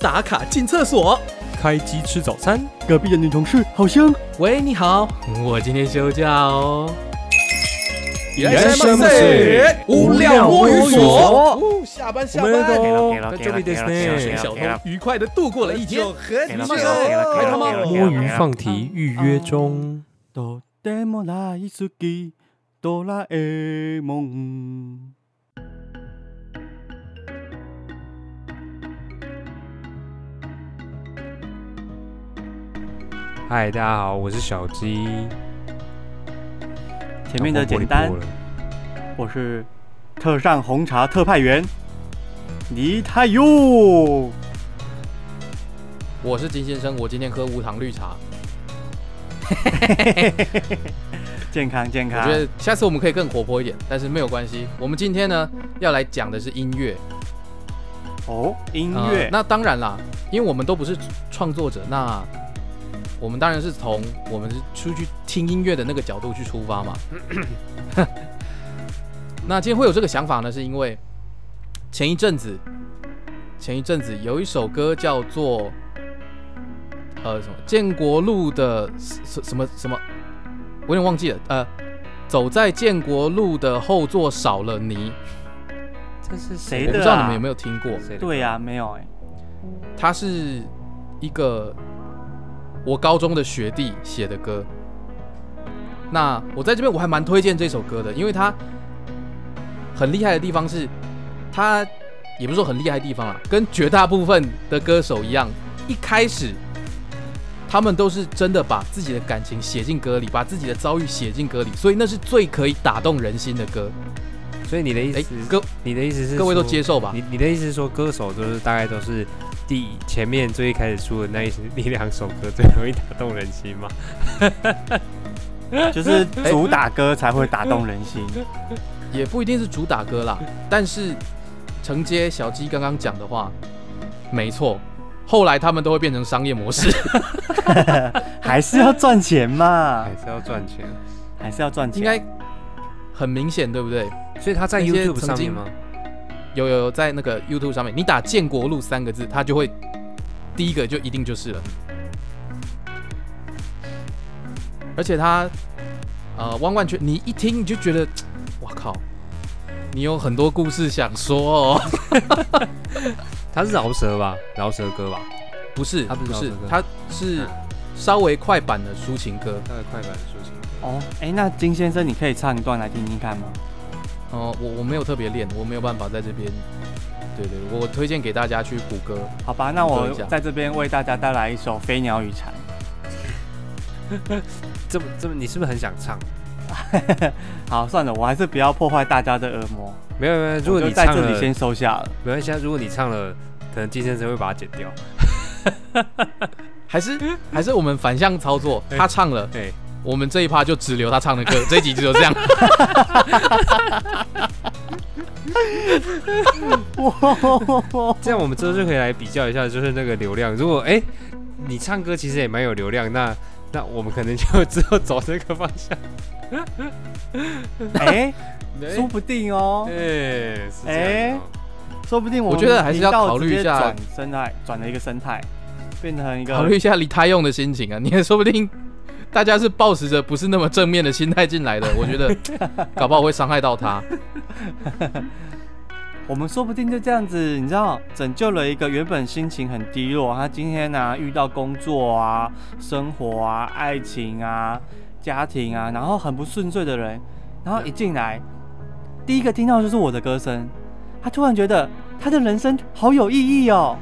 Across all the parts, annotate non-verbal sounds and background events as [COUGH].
打卡进厕所。开机吃早餐，隔壁的女同事好香。喂，你好，我今天休假哦。いらっしゃいませ无料摸鱼所。哦下班下我们班。都给了在这里です请ね。小偷愉快的度过了一天。给了这给了给了给了给了摸鱼放题预约中。とても大 嗨，大家好，我是小鸡。前面的简单我是特上红茶特派员李太佑。我是金先生，我今天喝无糖绿茶。[LAUGHS] 健康健康。我觉得下次我们可以更活泼一点，但是没有关系。我们今天呢要来讲的是音乐。哦，音呃乐、那当然啦，因为我们都不是创作者，那我们当然是从我们是出去听音乐的那个角度去出发嘛。[COUGHS] 那今天会有这个想法呢，是因为前一阵子，前一阵子有一首歌叫做呃什么建国路的什什么什么，我有点忘记了。呃，走在建国路的后座少了你，这是谁的我不知道你们啊有没有听过。对呀、没有哎、他是一个我高中的学弟写的歌。那我在这边我还蛮推荐这首歌的，因为他很厉害的地方是，他也不是说很厉害的地方啦，跟绝大部分的歌手一样，一开始他们都是真的把自己的感情写进歌里，把自己的遭遇写进歌里，所以那是最可以打动人心的歌。所以你的意哎思，是，各你的意思是各位都接受吧？你你的意思是说，歌手就是大概都是第前面最一开始出的那一那两首歌最容易打动人心吗？[LAUGHS] 就是主打歌才会打动人心。也不一定是主打歌啦，但是承接小鸡刚刚讲的话，没错，后来他们都会变成商业模式，[LAUGHS] 还是要赚钱嘛还，是要赚钱？还是要赚钱。应该很明显，对不对？所以他在 YouTube 上面吗？有有有在那个 YouTube 上面，你打“建国路”三个字，它就会第一个就一定就是了。而且它呃弯弯全，你一听你就觉得，[TSK] 哇靠，你有很多故事想说哦。[LAUGHS] 他是饶舌吧？饶舌歌吧？不是，它不是不是饶舌歌，它是嗯稍微快版的抒情歌。他的快板抒情歌。哦，哎、那金先生，你可以唱一段来听听看吗？哦、我我没有特别练，我没有办法在这边。对对，我推荐给大家去谷歌。好吧，那我在这边为大家带来一首《飞鸟与蝉 [LAUGHS] 这么这么，你是不是很想唱？[LAUGHS]》。好，算了，我还是不要破坏大家的耳膜。没有没有，如果你在这里先收下了。没关系啊。如果你唱了，可能金先生会把它剪掉。[LAUGHS] 还是还是我们反向操作，哎他唱了，对，我们这一趴就只留他唱的歌，[LAUGHS] 这一集就这样。这样我们之后就可以来比较一下，就是那个流量。如果哎、你唱歌其实也蛮有流量，那那我们可能就之后走这个方向。[LAUGHS] 哎、说不定哦，哎、是这样哦、说不定我我觉得还是要考虑一下转生态，转了一个生态，变成一个考虑一下李泰用的心情啊，你也说不定大家是抱持着不是那么正面的心态进来的，[LAUGHS] 我觉得搞不好会伤害到他。[LAUGHS] 我们说不定就这样子，你知道，拯救了一个原本心情很低落，他今天呢、遇到工作啊、生活啊、爱情啊、家庭啊，然后很不顺遂的人，然后一进来，第一个听到就是我的歌声，他突然觉得他的人生好有意义哦。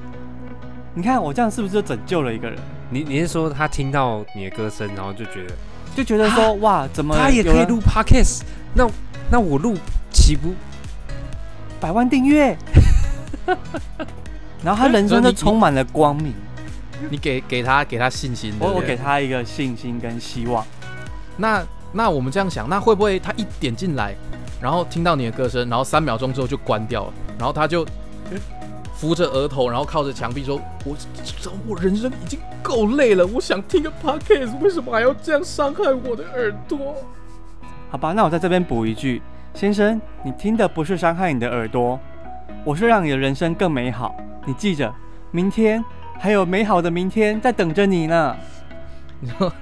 你看我这样是不是就拯救了一个人？你你是说他听到你的歌声，然后就觉得就觉得说哇，怎么他也可以录 podcast，那那我录岂不百万订阅？[LAUGHS] 然后他人生就充满了光明。你给给他给他信心，我我给他一个信心跟希望。那那我们这样想，那会不会他一点进来，然后听到你的歌声，然后三秒钟之后就关掉了，然后他就扶着额头，然后靠着墙壁说：“我我人生已经够累了，我想听个 podcast，为什么还要这样伤害我的耳朵好吧，那我在这边补一句，先生，你听的不是伤害你的耳朵，我是让你的人生更美好。你记着，明天还有美好的明天在等着你呢。你说，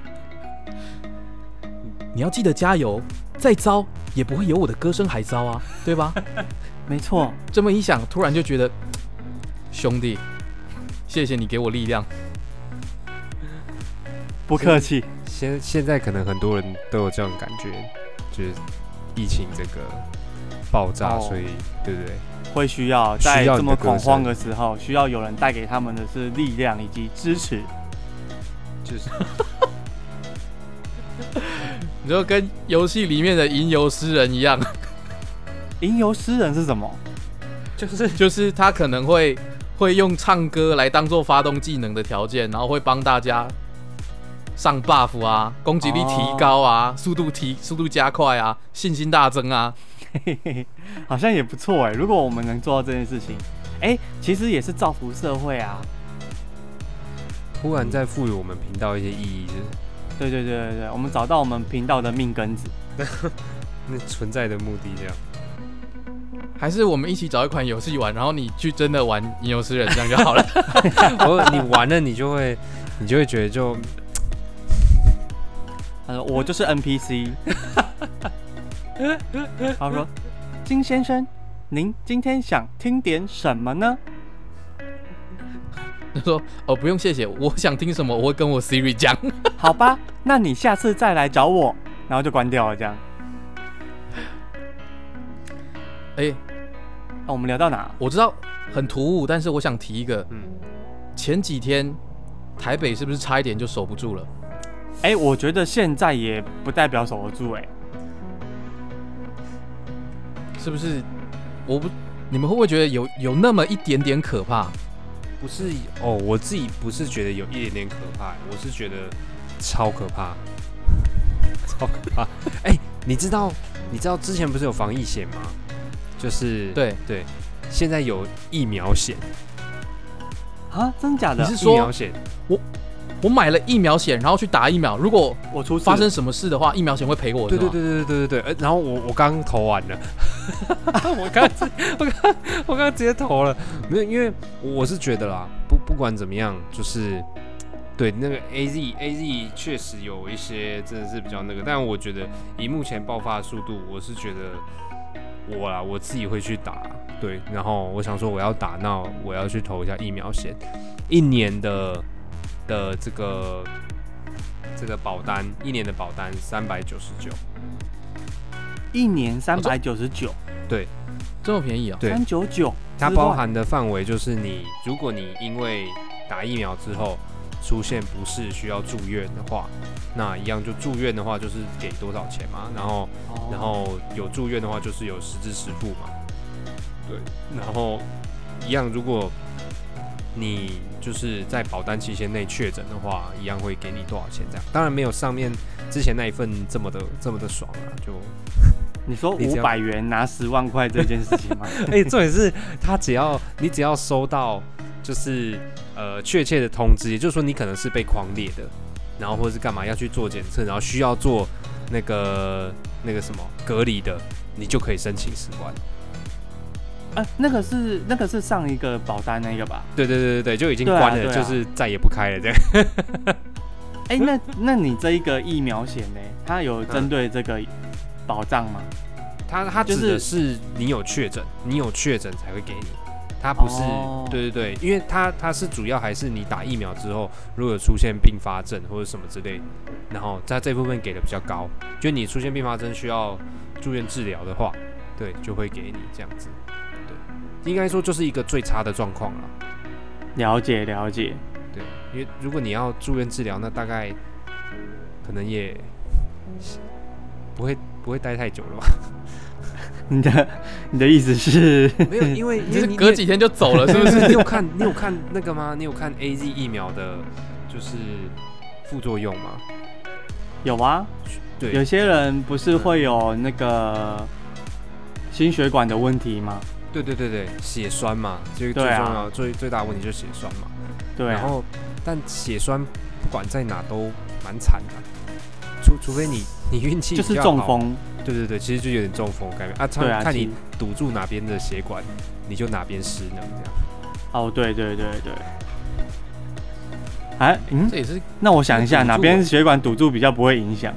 你要记得加油，再糟也不会有我的歌声还糟啊，对吧？[LAUGHS] 没错，这么一想，突然就觉得，兄弟，谢谢你给我力量。不客气。现现在可能很多人都有这种感觉，就是疫情这个爆炸，哦所以对不对？会需要在这么恐慌的时候，需要有人带给他们的是力量以及支持。就是 [LAUGHS] 你就跟游戏里面的吟游诗人一样，吟游诗人是什么？就是就是他可能会会用唱歌来当做发动技能的条件，然后会帮大家上 buff 啊，攻击力提高啊，速度提速度加快啊，信心大增啊。嘿嘿嘿，好像也不错哎。如果我们能做到这件事情，哎、其实也是造福社会啊。忽然在赋予我们频道一些意义，就是对对对对对，我们找到我们频道的命根子。[LAUGHS] 那存在的目的这样。还是我们一起找一款游戏玩，然后你去真的玩吟游诗人，这样就好了。[LAUGHS] 我你玩了，你就会你就会觉得就他 [LAUGHS] 说我就是 NPC。[LAUGHS] 他说金先生，您今天想听点什么呢？他说：“哦，不用谢谢，我想听什么我会跟我 Siri 讲。好吧，那你下次再来找我，然后就关掉了这样。”哎、那、我们聊到哪？我知道很突兀，但是我想提一个，嗯，前几天台北是不是差一点就守不住了？哎、我觉得现在也不代表守得住哎、是不是？我不，你们会不会觉得有有那么一点点可怕？不是哦，我自己不是觉得有一点点可怕，我是觉得超可怕，[LAUGHS] 超可怕。哎、你知道你知道之前不是有防疫险吗？就是对，对，现在有疫苗险，啊，真假的？你是说疫苗险？我我买了疫苗险，然后去打疫苗，如果我出发生什么事的话，疫苗险会赔我。对对对对对对对，呃然后我我刚投完了，[LAUGHS] 我刚我刚我刚直接投了，没有，因为我是觉得啦，不不管怎么样，就是对那个 A Z A Z 确实有一些真的是比较那个，但我觉得以目前爆发的速度，我是觉得我啦我自己会去打，对，然后我想说我要打，那我要去投一下疫苗险，一年的的这个。这个保单一年的保单三百九十九，一年三百九十九，对。这么便宜哦、对。三九九，它包含的范围就是你，如果你因为打疫苗之后出现不适需要住院的话，那一样就住院的话就是给多少钱嘛，然后哦。然后有住院的话就是有实支实付嘛，对，然后一样如果你就是在保单期限内确诊的话，一样会给你多少钱这样，当然没有上面之前那一份这么的这么的爽啊，就 [LAUGHS] 你说五百元拿十万块这件事情吗？[LAUGHS] 哎、重点是他只要你只要收到就是呃确切的通知，也就是说你可能是被狂猎的，然后或者是干嘛要去做检测，然后需要做那个那个什么隔离的，你就可以申请十万。啊，那个是那个是上一个保单那个吧？对对对对对，就已经关了，就是再也不开了这样。[LAUGHS] 哎、那那你这一个疫苗险呢？它有针对这个保障吗？他他就指的是是你有确诊，你有确诊才会给你。他不是，哦对对对，因为它它是主要还是你打疫苗之后，如果有出现并发症或者什么之类，然后在这部分给的比较高，就你出现并发症需要住院治疗的话，对，就会给你这样子。对，应该说就是一个最差的状况了。了解了解。对，因为如果你要住院治疗，那大概可能也 [LAUGHS] 不会不会待太久了吧？你的你的意思是？没有，因为 [LAUGHS] 因就是隔几天就走了，[LAUGHS] 是不是？你有看你有看那个吗？你有看 A Z 疫苗的，就是副作用吗？有啊，对，有些人不是会有那个心血管的问题吗？对对对对，血栓嘛，这个最重要、最最大的问题就是血栓嘛。对啊，然后，但血栓不管在哪都蛮惨的，除除非你你运气就是。中风。对对对，其实就有点中风的感觉啊，对啊，看看你堵住哪边的血管，你就哪边失能这样。哦，对对对对，哎嗯这，也是那我想一下，哪边血管堵住比较不会影响？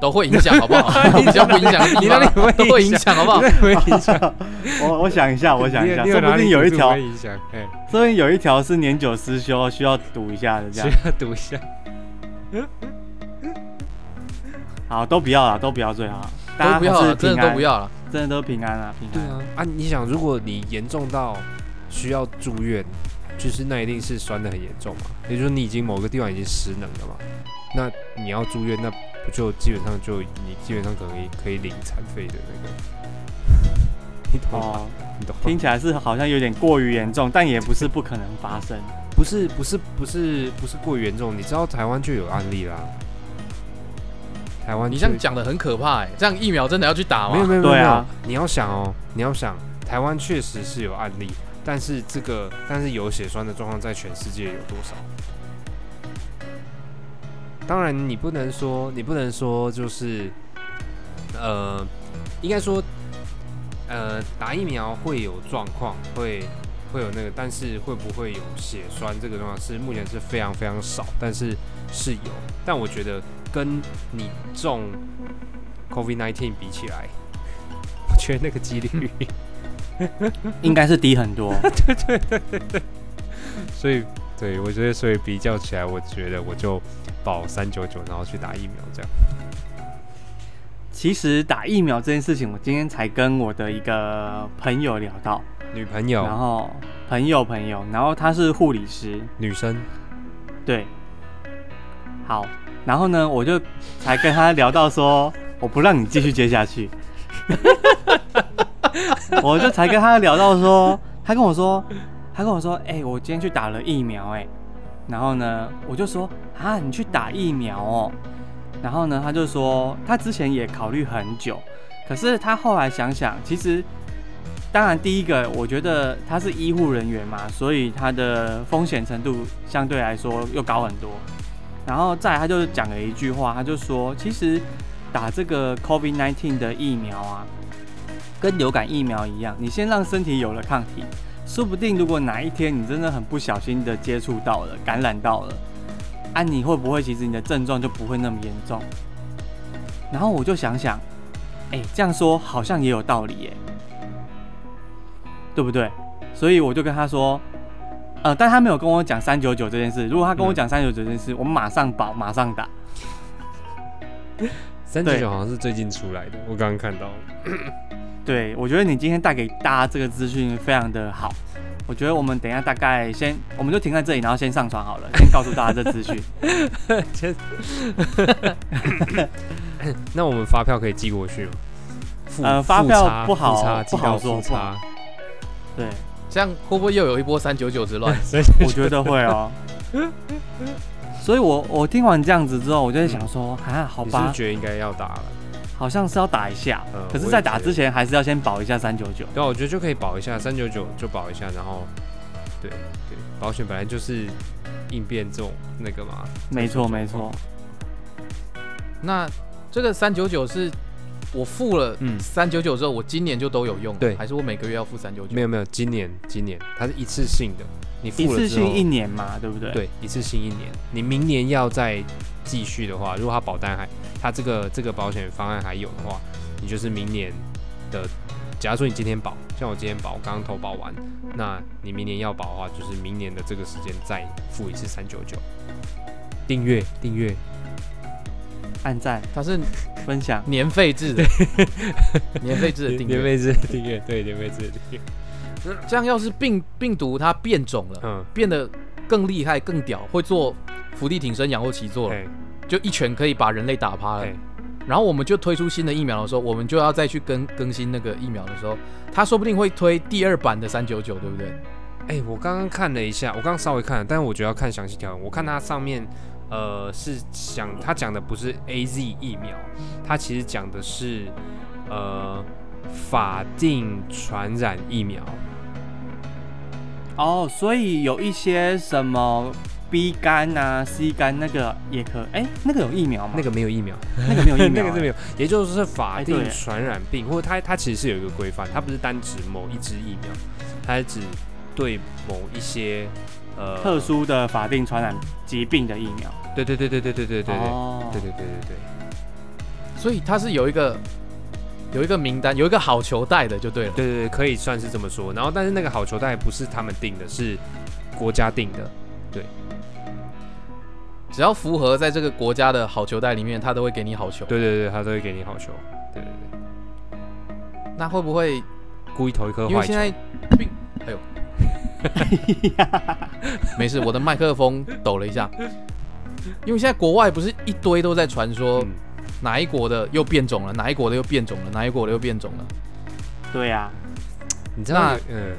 都会影响，好不好？[LAUGHS] 比较不影响你哪里方会都会影响，好不好？你那会影响，我我想一下，我想一下，你说不定有一条，会影响，哎，说不定有一条是年久失修，需要堵一下的这样需。要堵一下。好，都不要了，都不要最好，大家都不要了，真的都不，要了。真的都平安了，平安。对啊，啊，你想，如果你严重到需要住院，就是那一定是酸的很严重嘛，也就是说你已经某个地方已经失能了嘛，那你要住院，那不就基本上就你基本上可以可以领残废的那个，[LAUGHS] 你懂吗？哦，你懂？听起来是好像有点过于严重，但也不是不可能发生。不是不是不是不是过于严重，你知道台湾就有案例啦。台湾你这样讲的很可怕哎，这样疫苗真的要去打吗？没有没有没有，你要想哦，你要想，台湾确实是有案例，但是这个但是有血栓的状况在全世界有多少？当然，你不能说你不能说就是呃，应该说呃，打疫苗会有状况，会会有那个，但是会不会有血栓这个状况是目前是非常非常少，但是是有。但我觉得跟你中 COVID-19 比起来，[LAUGHS] 我觉得那个几率，[LAUGHS] 应该是低很多。[LAUGHS] 对对对对所以对我觉得，所以比较起来，我觉得我就保三九九，然后去打疫苗这样。其实打疫苗这件事情，我今天才跟我的一个朋友聊到，女朋友、然后朋友朋友，然后她是护理师，女生，对，好，然后呢，我就才跟他聊到说，我不让你继续接下去，[LAUGHS] 我就才跟他聊到说，他跟我说，他跟我说，哎、我今天去打了疫苗、哎，然后呢，我就说，啊，你去打疫苗哦，然后呢，他就说，他之前也考虑很久，可是他后来想想，其实。当然，第一个，我觉得他是医护人员嘛，所以他的风险程度相对来说又高很多。然后再来，他就讲了一句话，他就说，其实打这个 COVID-19 的疫苗啊，跟流感疫苗一样，你先让身体有了抗体，说不定如果哪一天你真的很不小心的接触到了、感染到了，啊，你会不会其实你的症状就不会那么严重？然后我就想想，哎、这样说好像也有道理耶，对不对？所以我就跟他说，呃，但他没有跟我讲三九九这件事。如果他跟我讲三九九这件事，我马上保，马上打。[LAUGHS] 三九九好像是最近出来的，我刚刚看到。对，我觉得你今天带给大家这个资讯非常的好。我觉得我们等一下大概先，我们就停在这里，然后先上传好了，先告诉大家这资讯。[LAUGHS] 先 [LAUGHS] 那我们发票可以寄过去呃发票不好不好说对，这样会不会又有一波三九九之乱？[LAUGHS] 所以我觉得会哦。所以我我听完这样子之后，我就在想说，啊，好吧，觉得应该要打了？好像是要打一下，嗯可是，在打之前还是要先保一下三九九。对啊，我觉得就可以保一下，三九九就保一下，然后对对，保险本来就是应变这种那个嘛。没错，没错。那这个三九九是我付了嗯三九九之后，我今年就都有用？对还是我每个月要付三九九？没有没有，今年今年它是一次性的，你付一了之后次性一年嘛，对不对？。对一次性一年，你明年要再继续的话，如果它保单还它这个这个保险方案还有的话，你就是明年的，假如说你今天保，像我今天保，我刚刚投保完，那你明年要保的话，就是明年的这个时间再付一次三九九，订阅订阅，按赞、它是分享，年费制的，[LAUGHS] 年费制的订阅。年费制订阅，对年费制订阅，这样要是病病毒它变种了，嗯，变得更厉害、更屌，会做伏地挺身、仰卧起坐了，就一拳可以把人类打趴了。然后我们就推出新的疫苗的时候，我们就要再去更更新那个疫苗的时候，它说不定会推第二版的三九九，对不对？哎、我刚刚看了一下，我刚刚稍微看了，但是我觉得要看详细条文。我看它上面，呃，是讲他讲的不是 A Z 疫苗，他其实讲的是呃法定传染疫苗。哦，所以有一些什么 B 肝啊、C 肝那个也可，哎、那个有疫苗吗？那个没有疫苗，[LAUGHS] 那个没有疫苗、[LAUGHS] 那个是没有，也就是法定传染病，或者它它其实是有一个规范，它不是单指某一支疫苗，它是指对某一些呃特，殊的法定传染疾病的疫苗。对对对对对对对对对哦对对对对对，所以它是有一个有一个名单，有一个好球带的就对了。对对对，可以算是这么说。然后，但是那个好球带不是他们定的，是国家定的。对只要符合在这个国家的好球带里面，他都会给你好球。对对对，他都会给你好球。对对对，那会不会故意投一颗坏球因为现。在并哎呦，[LAUGHS] 没事，我的麦克风抖了一下。因为现在国外不是一堆都在传说嗯，哪一国的又变种了，哪一国的又变种了，哪一国的又变种了。对呀、你知道？嗯，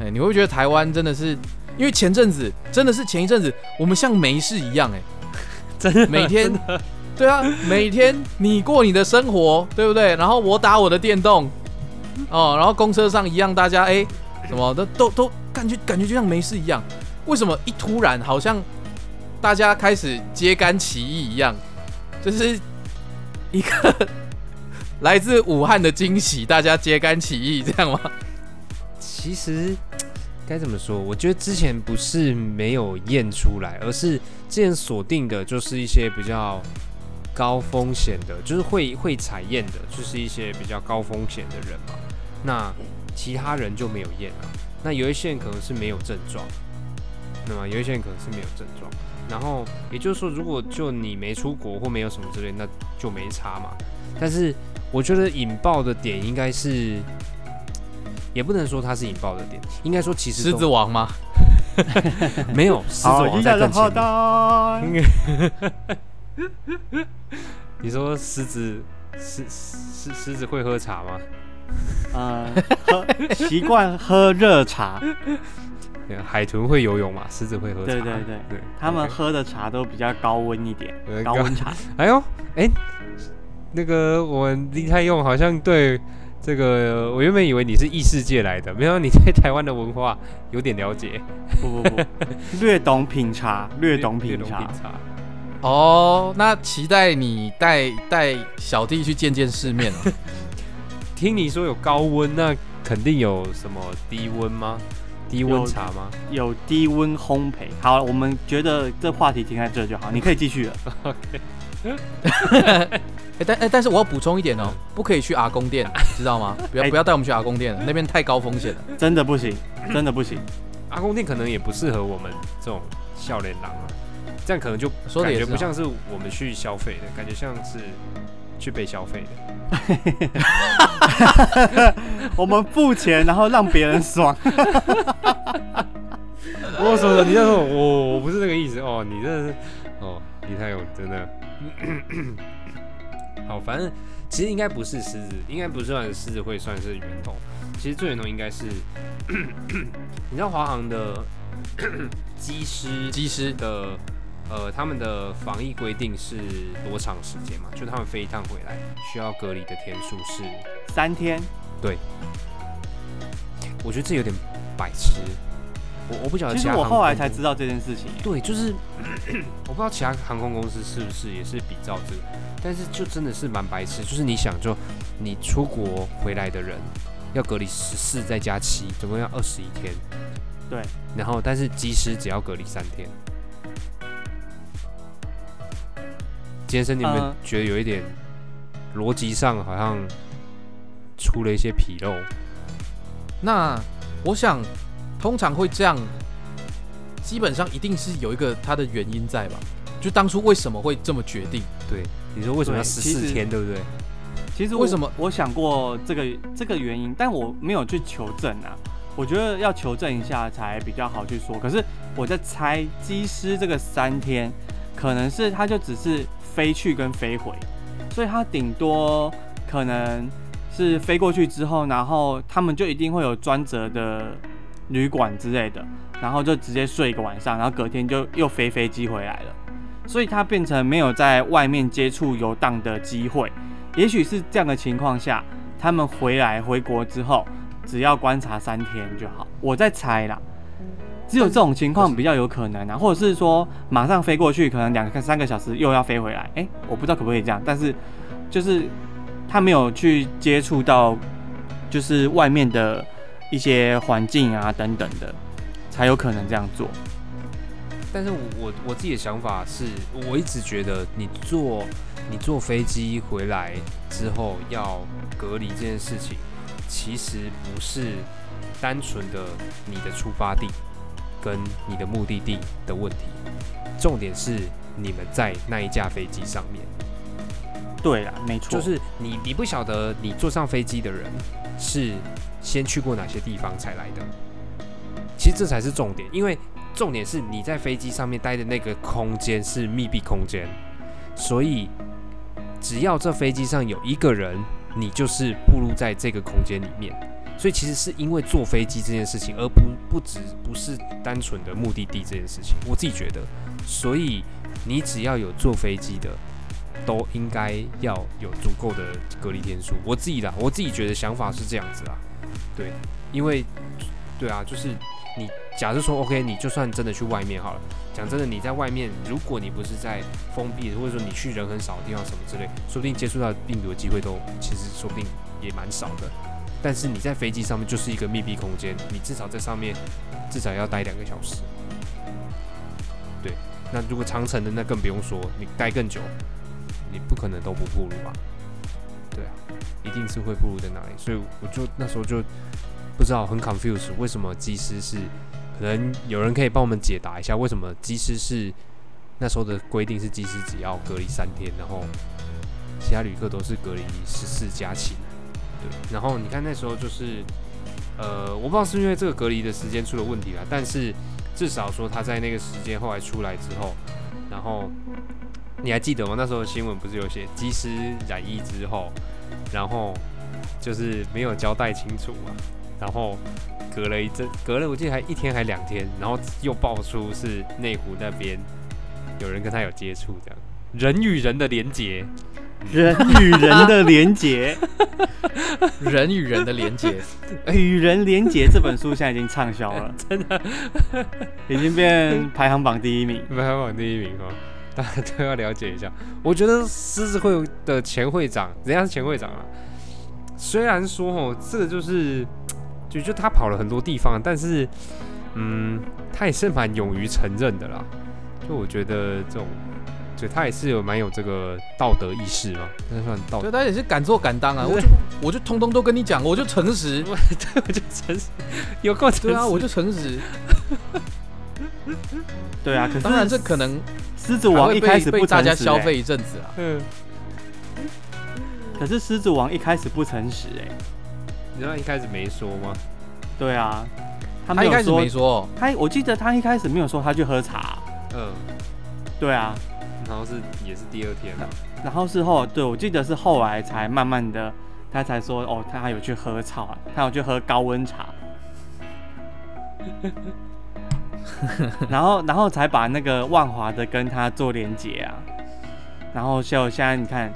哎，你会不会觉得台湾真的是？因为前阵子真的是前一阵子，我们像没事一样、哎，[LAUGHS] 真的每天，对啊，每天你过你的生活，对不对？然后我打我的电动，哦，然后公车上一样，大家哎，什么都都都感觉感觉就像没事一样。为什么一突然好像大家开始揭竿起义一样？就是一个 [LAUGHS] 来自武汉的惊喜，大家揭竿起义这样吗？其实该怎么说？我觉得之前不是没有验出来，而是之前锁定的就是一些比较高风险的，就是会会采验的，就是一些比较高风险的人嘛。那其他人就没有验啊。那有一些人可能是没有症状，那么有一些人可能是没有症状。然后也就是说，如果就你没出国或没有什么之类，那就没差嘛。但是我觉得引爆的点应该是，也不能说它是引爆的点，应该说其实狮子王吗？[LAUGHS] 没有 [LAUGHS] 狮子王在更前面。[LAUGHS] 你说狮子狮狮狮子会喝茶吗？呃，[LAUGHS] 喝习惯喝热茶，对海豚会游泳嘛？狮子会喝茶。对对对，对，他们喝的茶都比较高温一点，呃高温茶。[LAUGHS] 哎呦，哎，那个我们林泰用好像对这个，我原本以为你是异世界来的，没想到你对台湾的文化有点了解，不不不，[LAUGHS] 略懂品茶，略懂品茶。茶。哦，那期待你带带小弟去见见世面哦。听你说有高温，那肯定有什么低温吗？低温茶吗？有低温烘焙。好，我们觉得这话题停在这就好，你可以继续了。[LAUGHS] [LAUGHS] 哎、但哎、但是我要补充一点哦，不可以去阿公店，知道吗？[LAUGHS] 不要哎不要带我们去阿公店，那边太高风险了。真的不行，[COUGHS] 真的不行。阿公店可能也不适合我们这种笑脸狼啊，这样可能就感说的也不像是我们去消费的，感觉像是去被消费的。[LAUGHS] 我们付钱，然后让别人爽。[LAUGHS] 我说的，你在说我我不是这个意思哦，你这是哦，李太勇真的，[COUGHS] 好，反正其实应该不是狮子，应该不算狮子会算是源头，其实最源头应该是，[COUGHS] 你知道华航的 [COUGHS] 机师机师的呃他们的防疫规定是多长时间嘛？就他们飞一趟回来需要隔离的天数是，三天，对我觉得这有点白痴，我我不晓得其他其实我后来才知道这件事情。对，就是我不知道其他航空公司是不是也是比照这个，但是就真的是蛮白痴。就是你想，就你出国回来的人要隔离十四再加七，总共要二十一天。对，然后但是机师只要隔离三天。健身，你们呃觉得有一点逻辑上好像出了一些纰漏？那我想，通常会这样，基本上一定是有一个它的原因在吧？就当初为什么会这么决定？对，你说为什么要十四天，对不对？其实为什么我想过这个这个原因，但我没有去求证啊。我觉得要求证一下才比较好去说。可是我在猜，机师这个三天，可能是他就只是飞去跟飞回，所以他顶多可能是飞过去之后，然后他们就一定会有专责的旅馆之类的，然后就直接睡一个晚上，然后隔天就又飞飞机回来了。所以他变成没有在外面接触游荡的机会。也许是这样的情况下，他们回来回国之后，只要观察三天就好。我在猜啦，只有这种情况比较有可能啊，或者是说马上飞过去，可能两个三个小时又要飞回来。诶，我不知道可不可以这样，但是就是他没有去接触到，就是外面的一些环境啊等等的。才有可能这样做。但是我我我自己的想法是，我一直觉得你坐你坐飞机回来之后要隔离这件事情，其实不是单纯的你的出发地跟你的目的地的问题，重点是你们在那一架飞机上面。对啦，没错，就是你你不晓得你坐上飞机的人是先去过哪些地方才来的，其实这才是重点，因为重点是你在飞机上面待的那个空间是密闭空间，所以只要这飞机上有一个人，你就是步入在这个空间里面，所以其实是因为坐飞机这件事情，而不不只不是单纯的目的地这件事情，我自己觉得，所以你只要有坐飞机的。都应该要有足够的隔离天数。我自己的，我自己觉得想法是这样子啊，对，因为，对啊，就是你假设说，OK，你就算真的去外面好了，讲真的，你在外面，如果你不是在封闭，或者说你去人很少的地方什么之类，说不定接触到病毒的机会都其实说不定也蛮少的。但是你在飞机上面就是一个密闭空间，你至少在上面至少要待两个小时。对，那如果长城的那更不用说，你待更久。你不可能都不暴露吧？对啊，一定是会暴露在哪里。所以我就那时候就不知道很 confused，为什么机师是？可能有人可以帮我们解答一下，为什么机师是那时候的规定是机师只要隔离三天，然后其他旅客都是隔离十四加七。然后你看那时候就是，呃，我不知道是因为这个隔离的时间出了问题了，但是至少说他在那个时间后来出来之后，然后。你还记得吗？那时候新闻不是有写机师染疫之后，然后就是没有交代清楚嘛，然后隔了一阵，隔了我记得还一天还两天，然后又爆出是内湖那边有人跟他有接触，这样人与人的连结，[LAUGHS] [LAUGHS] 人与人的连结，人与人的连结，与人连结这本书现在已经畅销了，[LAUGHS] 真的已经变排行榜第一名，排行榜第一名哦。大家都要了解一下。我觉得狮子会的前会长，人家是前会长啊。虽然说哦，这个就是，就就他跑了很多地方，但是，嗯，他也是蛮勇于承认的啦。就我觉得这种，就他也是有蛮有这个道德意识嘛，那算道。对，他也是敢做敢当啊。我就我就通通都跟你讲，我就诚实。[LAUGHS] 对，我就诚实。有够诚实。对啊，我就诚实。[LAUGHS] 对啊，可是当然这可能。狮子王一开始被大家消费一阵子啊。嗯。可是狮子王一开始不诚实哎。你知道一开始没说吗？对啊，他一开始没说。他我记得他一开始没有说他去喝茶。嗯。对啊。然后是也是第二天了。然后事后对我记得是后来才慢慢的，他才说哦，他有去喝茶，他有去喝高温茶。[LAUGHS] 然后，然后才把那个万华的跟他做连接啊，然后就现在你看，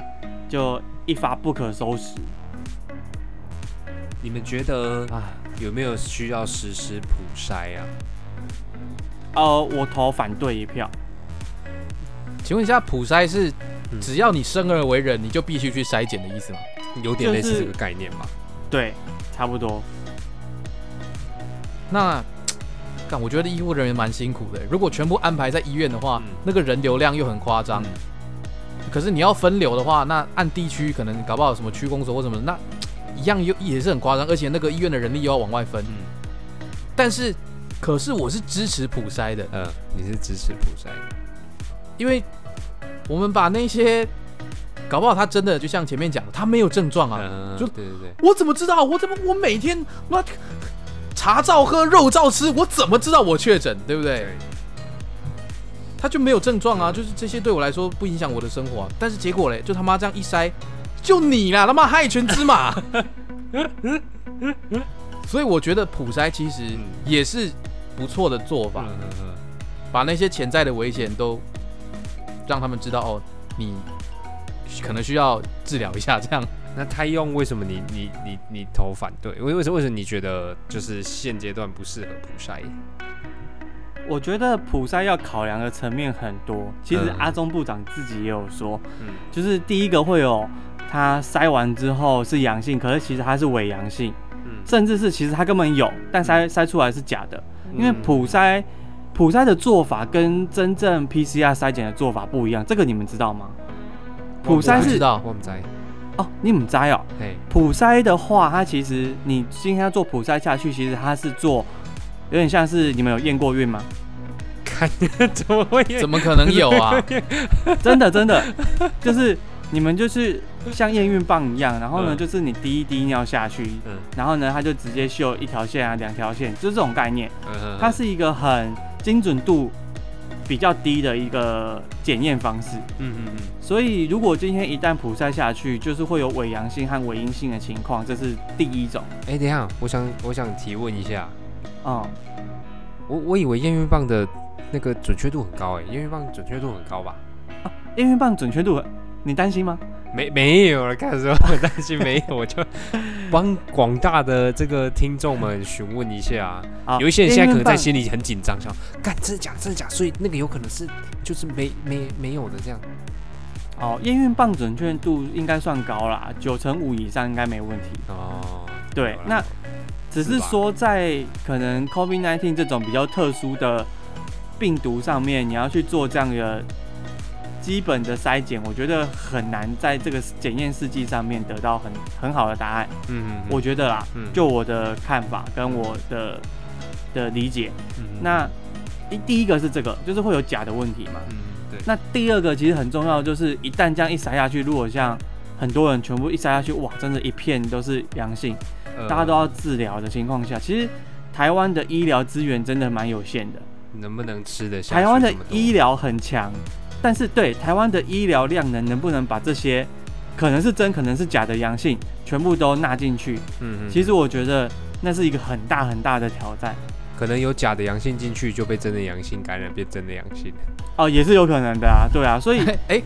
就一发不可收拾。你们觉得啊，有没有需要实施普筛啊？呃，我投反对一票。请问一下，普筛是只要你生而为人，你就必须去筛检的意思吗？有点类似这个概念吧？对，差不多。那。但，我觉得医护人员蛮辛苦的。如果全部安排在医院的话，那个人流量又很夸张。可是你要分流的话，那按地区可能搞不好什么区公所或什么，那一样又也是很夸张。而且那个医院的人力又要往外分。但是，可是我是支持普筛的。嗯，你是支持普筛的，因为我们把那些搞不好他真的就像前面讲的，他没有症状啊。就对对对，我怎么知道？我怎么我每天我。茶照喝，肉照吃，我怎么知道我确诊？对不对？他就没有症状啊，就是这些对我来说不影响我的生活。但是结果嘞，就他妈这样一筛，就你啦，他妈害群之马。[LAUGHS] 所以我觉得普筛其实也是不错的做法，把那些潜在的危险都让他们知道哦，你可能需要治疗一下这样。那他用为什么你你你你投反对？为为什么为什么你觉得就是现阶段不适合普筛？我觉得普筛要考量的层面很多。其实阿中部长自己也有说，嗯，就是第一个会有他筛完之后是阳性，可是其实他是伪阳性，嗯，甚至是其实他根本有，但筛筛出来是假的，因为嗯普筛普筛的做法跟真正 PCR 筛检的做法不一样，这个你们知道吗？普我筛是不知道我们在哦，你们摘哦。对，普筛的话，它其实你今天要做普筛下去，其实它是做有点像是你们有验过孕吗？看怎么会怎么可能有啊？[LAUGHS] 真的真的，就是你们就是像验孕棒一样，然后呢，嗯就是你滴一滴尿下去，嗯然后呢，它就直接绣一条线啊，两条线，就是这种概念。嗯它是一个很精准度比较低的一个检验方式。嗯嗯嗯所以，如果今天一旦普筛下去，就是会有伪阳性和伪阴性的情况，这是第一种。哎、等一下，我想我想提问一下，嗯，我我以为验孕棒的那个准确度很高、哎，验孕棒准确度很高吧？验孕棒准确度，你担心吗？没没有了，看什么我担心没有，我就帮广大的这个听众们询问一下。啊有一些人现在可能在心里很紧张，想干真的假真的假，所以那个有可能是就是没没没有的这样。哦，验孕棒准确度应该算高啦，九成五以上应该没问题。哦，对那只是说在可能 COVID-19 这种比较特殊的病毒上面，你要去做这样的基本的筛检，我觉得很难在这个检验试剂上面得到很很好的答案。嗯嗯，我觉得啦，嗯。就我的看法跟我的的理解，嗯那一第一个是这个，就是会有假的问题嘛。嗯对，那第二个其实很重要，就是一旦这样一筛下去，如果像很多人全部一筛下去，哇，真的一片都是阳性，呃。大家都要治疗的情况下，其实台湾的医疗资源真的蛮有限的。能不能吃得下台湾的医疗很强，但是对台湾的医疗量能能不能把这些可能是真可能是假的阳性全部都纳进去？嗯嗯，其实我觉得那是一个很大很大的挑战可能有假的阳性进去就被真的阳性感染，变真的阳性。哦，也是有可能的啊，对啊，所以 [LAUGHS] 哎、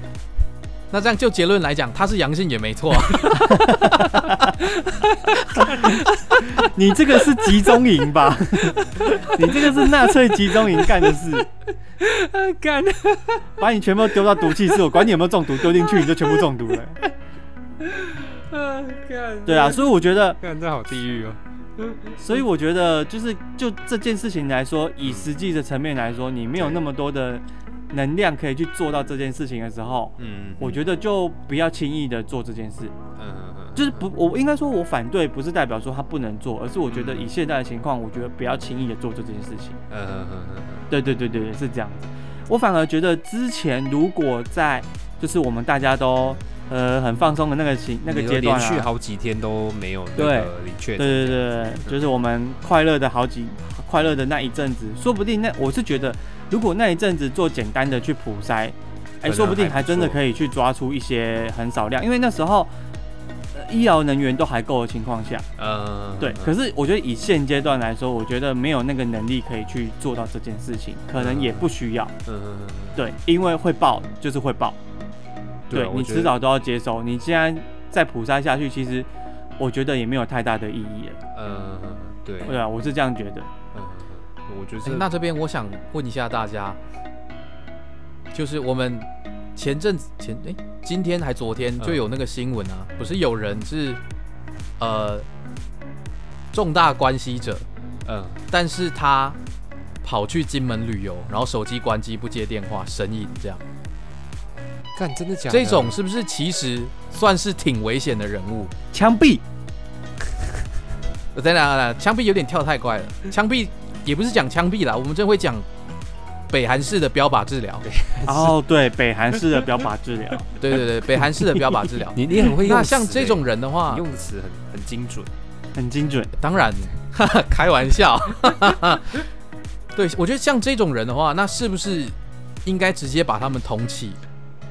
那这样就结论来讲，他是阳性也没错啊。[LAUGHS] 你这个是集中营吧？[LAUGHS] 你这个是纳粹集中营干的事，[LAUGHS] 干，把你全部丢到毒气室，我管你有没有中毒，丢进去你就全部中毒了。干，对啊，所以我觉得，干这好地狱哦。所以我觉得就是就这件事情来说，以实际的层面来说，你没有那么多的能量可以去做到这件事情的时候，嗯，我觉得就不要轻易的做这件事。嗯嗯嗯，就是不，我应该说，我反对不是代表说他不能做，而是我觉得嗯以现在的情况，我觉得不要轻易的做这件事情。嗯嗯嗯嗯对对对对对，是这样子。我反而觉得之前如果在就是我们大家都呃很放松的那个情那个阶段啊，连续好几天都没有那对个确，对对对，就是我们快乐的好几快乐的那一阵子，说不定那我是觉得，如果那一阵子做简单的去普筛，哎、说不定还真的可以去抓出一些很少量，因为那时候。呃医疗能源都还够的情况下，嗯，对。可是我觉得以现阶段来说，我觉得没有那个能力可以去做到这件事情，可能也不需要。嗯对，因为会爆就是会爆，对你迟早都要接收。你既然再普筛下去，其实我觉得也没有太大的意义了。嗯对，对啊，我是这样觉得。嗯，我觉哎得那这边我想问一下大家，就是我们前阵子前哎、今天还昨天就有那个新闻啊，不是有人是呃重大关系者，嗯。但是他跑去金门旅游，然后手机关机不接电话，神隐这样，干真的假的？这种是不是其实算是挺危险的人物？枪毙，呃等等等等，枪毙有点跳太快了，枪毙也不是讲枪毙啦，我们这会讲北韩式的标靶治疗。[LAUGHS] 哦，对，北韩式的标靶治疗，[LAUGHS] 对对对，北韩式的标靶治疗。[LAUGHS] 你你很会用那像这种人的话，用词很很精准。很精准。当然，哈哈，开玩笑。对，我觉得像这种人的话，那是不是应该直接把他们通缉？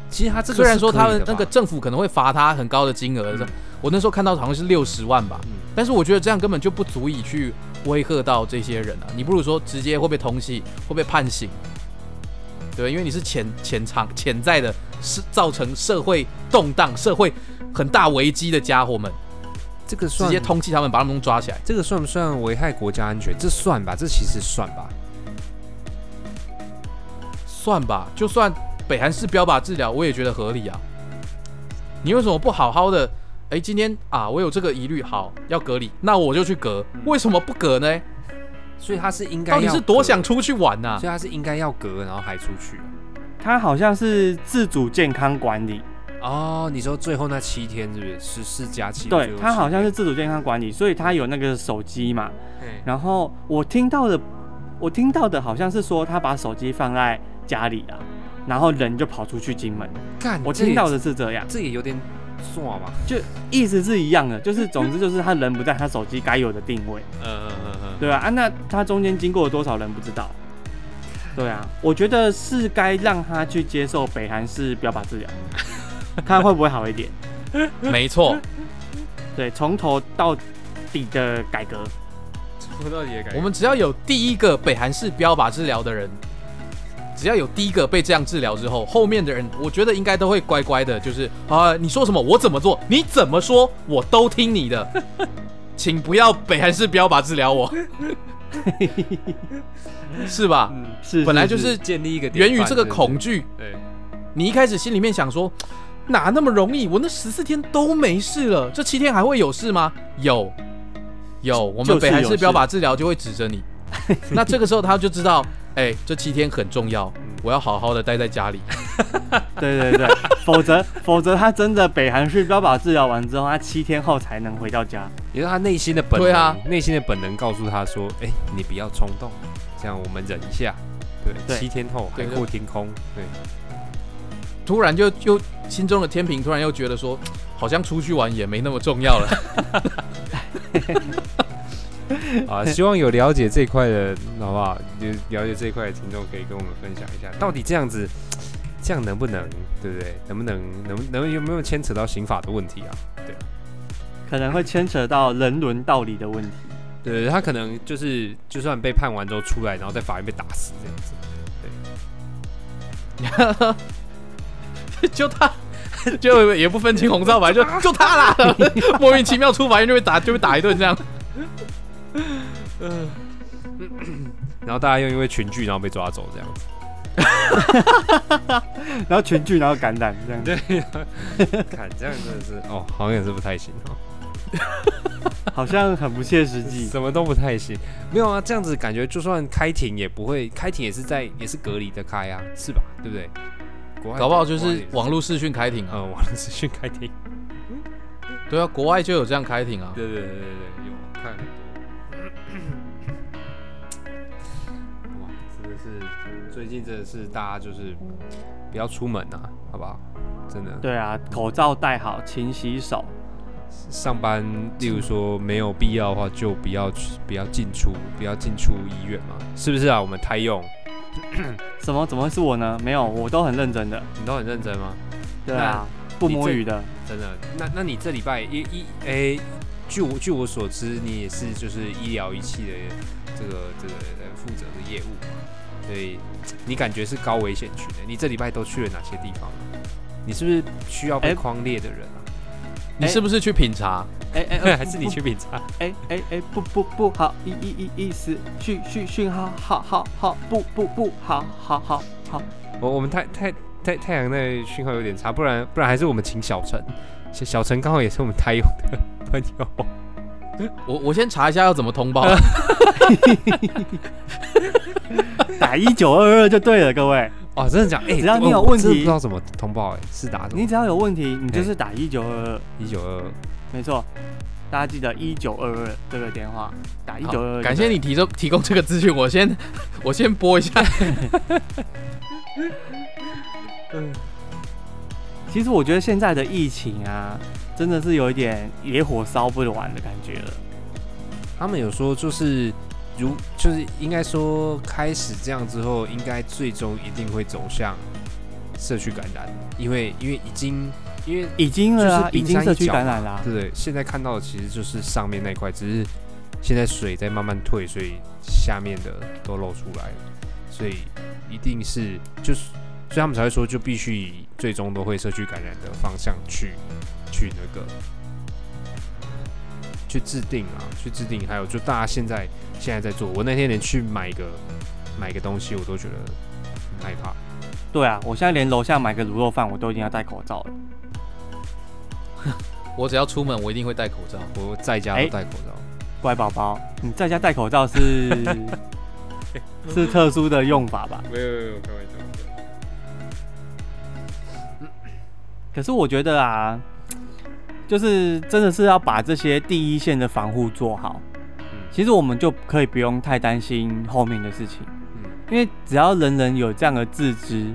其实他这个虽然说他们那个政府可能会罚他很高的金额，嗯我那时候看到好像是六十万吧，嗯但是我觉得这样根本就不足以去威吓到这些人啊。你不如说直接会被通缉，会被判刑，对，因为你是潜潜藏潜在的是造成社会动荡、社会很大危机的家伙们，这个算接通缉他们，把他们抓起来。这个算不算危害国家安全？这算吧，这其实算吧。算吧，就算北韩是标靶治疗，我也觉得合理啊。你为什么不好好的哎，今天啊，我有这个疑虑，好要隔离，那我就去隔。为什么不隔呢？所以他是应该到底是多想出去玩呐、所以他是应该要隔，然后还出去。他好像是自主健康管理，哦，你说最后那七天是不是十四加七？对他好像是自主健康管理，所以他有那个手机嘛。对然后我听到的，我听到的好像是说他把手机放在家里啊，然后人就跑出去金门。干，我听到的是这样，这也有点算吧？意思是一样的，就是总之就是他人不在，他手机该有的定位，嗯嗯嗯嗯，对啊，啊，那他中间经过了多少人不知道。对啊，[LAUGHS] 我觉得是该让他去接受北韩式标靶治疗，[LAUGHS] 看会不会好一点。没错，[LAUGHS] 对，从头到底的改革。从头到底也感我们只要有第一个北韩式标靶治疗的人，只要有第一个被这样治疗之后，后面的人我觉得应该都会乖乖的，就是啊，你说什么我怎么做，你怎么说我都听你的，[LAUGHS] 请不要北韩式标靶治疗我，[LAUGHS] 是吧？嗯，是，本来就是建立一个源于这个恐惧，对，你一开始心里面想说，哪那么容易？我那十四天都没事了，这七天还会有事吗？有，有，我们北韩式标靶治疗就会指着你。[LAUGHS] 那这个时候他就知道，哎、这七天很重要，我要好好的待在家里。[LAUGHS] 对对对，否则 [LAUGHS] 否则他真的北韩式标靶治疗完之后，他七天后才能回到家。也是他内心的本能，对啊内心的本能告诉他说：“哎、你不要冲动，这样我们忍一下。对，对七天后海对阔天空。对，突然就又心中的天平突然又觉得说，好像出去玩也没那么重要了。[LAUGHS] 啊，希望有了解这一块的，好不好？有了解这一块的听众可以跟我们分享一下，到底这样子，这样能不能，对不对？能不能，能能有没有牵扯到刑法的问题啊？对可能会牵扯到人伦道理的问题。对，他可能就是，就算被判完之后出来，然后在法院被打死这样子。对 [LAUGHS] 就他，就也不分青红皂白，就就他啦，[LAUGHS] 莫名其妙出法院就被打，就被打一顿这样。[LAUGHS] 然后大家又因为群聚，然后被抓走这样子。[LAUGHS] 然后群聚，然后感染这样。对，看这样真的是，哦，好像也是不太行哦。[LAUGHS] 好像很不切实际。什么都不太行。没有啊，这样子感觉就算开庭也不会，开庭也是在也是隔离的开啊，是吧？对不对？国外搞不好就是网络视讯开庭啊。呃网络视讯开庭。对啊，国外就有这样开庭啊。对对对对对，有看很多。是最近真的是大家就是不要出门啊，好不好？真的。对啊，口罩戴好，勤洗手。上班，例如说没有必要的话，就不要去，不要进出，不要进出医院嘛，是不是啊？我们太用，[COUGHS] 什么？怎么会是我呢？没有，我都很认真的。你都很认真吗？对啊，不摸鱼的。真的？那那你这礼拜一一诶、据我据我所知，你也是就是医疗仪器的这个这个呃负责的业务嘛，所以你感觉是高危险区的。你这礼拜都去了哪些地方？你是不是需要被哎框列的人啊？你是不是去品茶？哎哎，[LAUGHS] 还是你去品茶？哎哎哎，不不不好，意意意意思，讯讯讯号，好好好，不不不好，好好好。我我们太太太太阳那讯号有点差，不然不然还是我们请小陈，小小陈刚好也是我们台友的朋友。我我先查一下要怎么通报。[LAUGHS] 打一九二二就对了，各位。哦，真的讲，哎、只要你有问题不知道怎么通报、哎，是打什么你？只要有问题，你就是打一九二二，一九二二没错。大家记得一九二二这个电话，打一九二二。感谢你。提供提供这个资讯，我先 [LAUGHS] 我先拨一下。[LAUGHS] 其实我觉得现在的疫情啊，真的是有一点野火烧不完的感觉了。他们有说就是如就是应该说开始这样之后，应该最终一定会走向社区感染，因为因为已经因为已经了、啊，就是已经社区感染啦、对不对？现在看到的其实就是上面那一块，只是现在水在慢慢退，所以下面的都露出来了，所以一定是就是，所以他们才会说，就必须以最终都会社区感染的方向去去那个去制定啊，去制定，还有就大家现在现在在做，我那天连去买个买个东西，我都觉得很害怕。对啊，我现在连楼下买个卤肉饭，我都一定要戴口罩了。[LAUGHS] 我只要出门，我一定会戴口罩。我在家哎都戴口罩。乖宝宝，你在家戴口罩是 [LAUGHS] 是特殊的用法吧？没有没有，开玩笑。可是我觉得啊，就是真的是要把这些第一线的防护做好。嗯其实我们就可以不用太担心后面的事情，嗯，因为只要人人有这样的自知，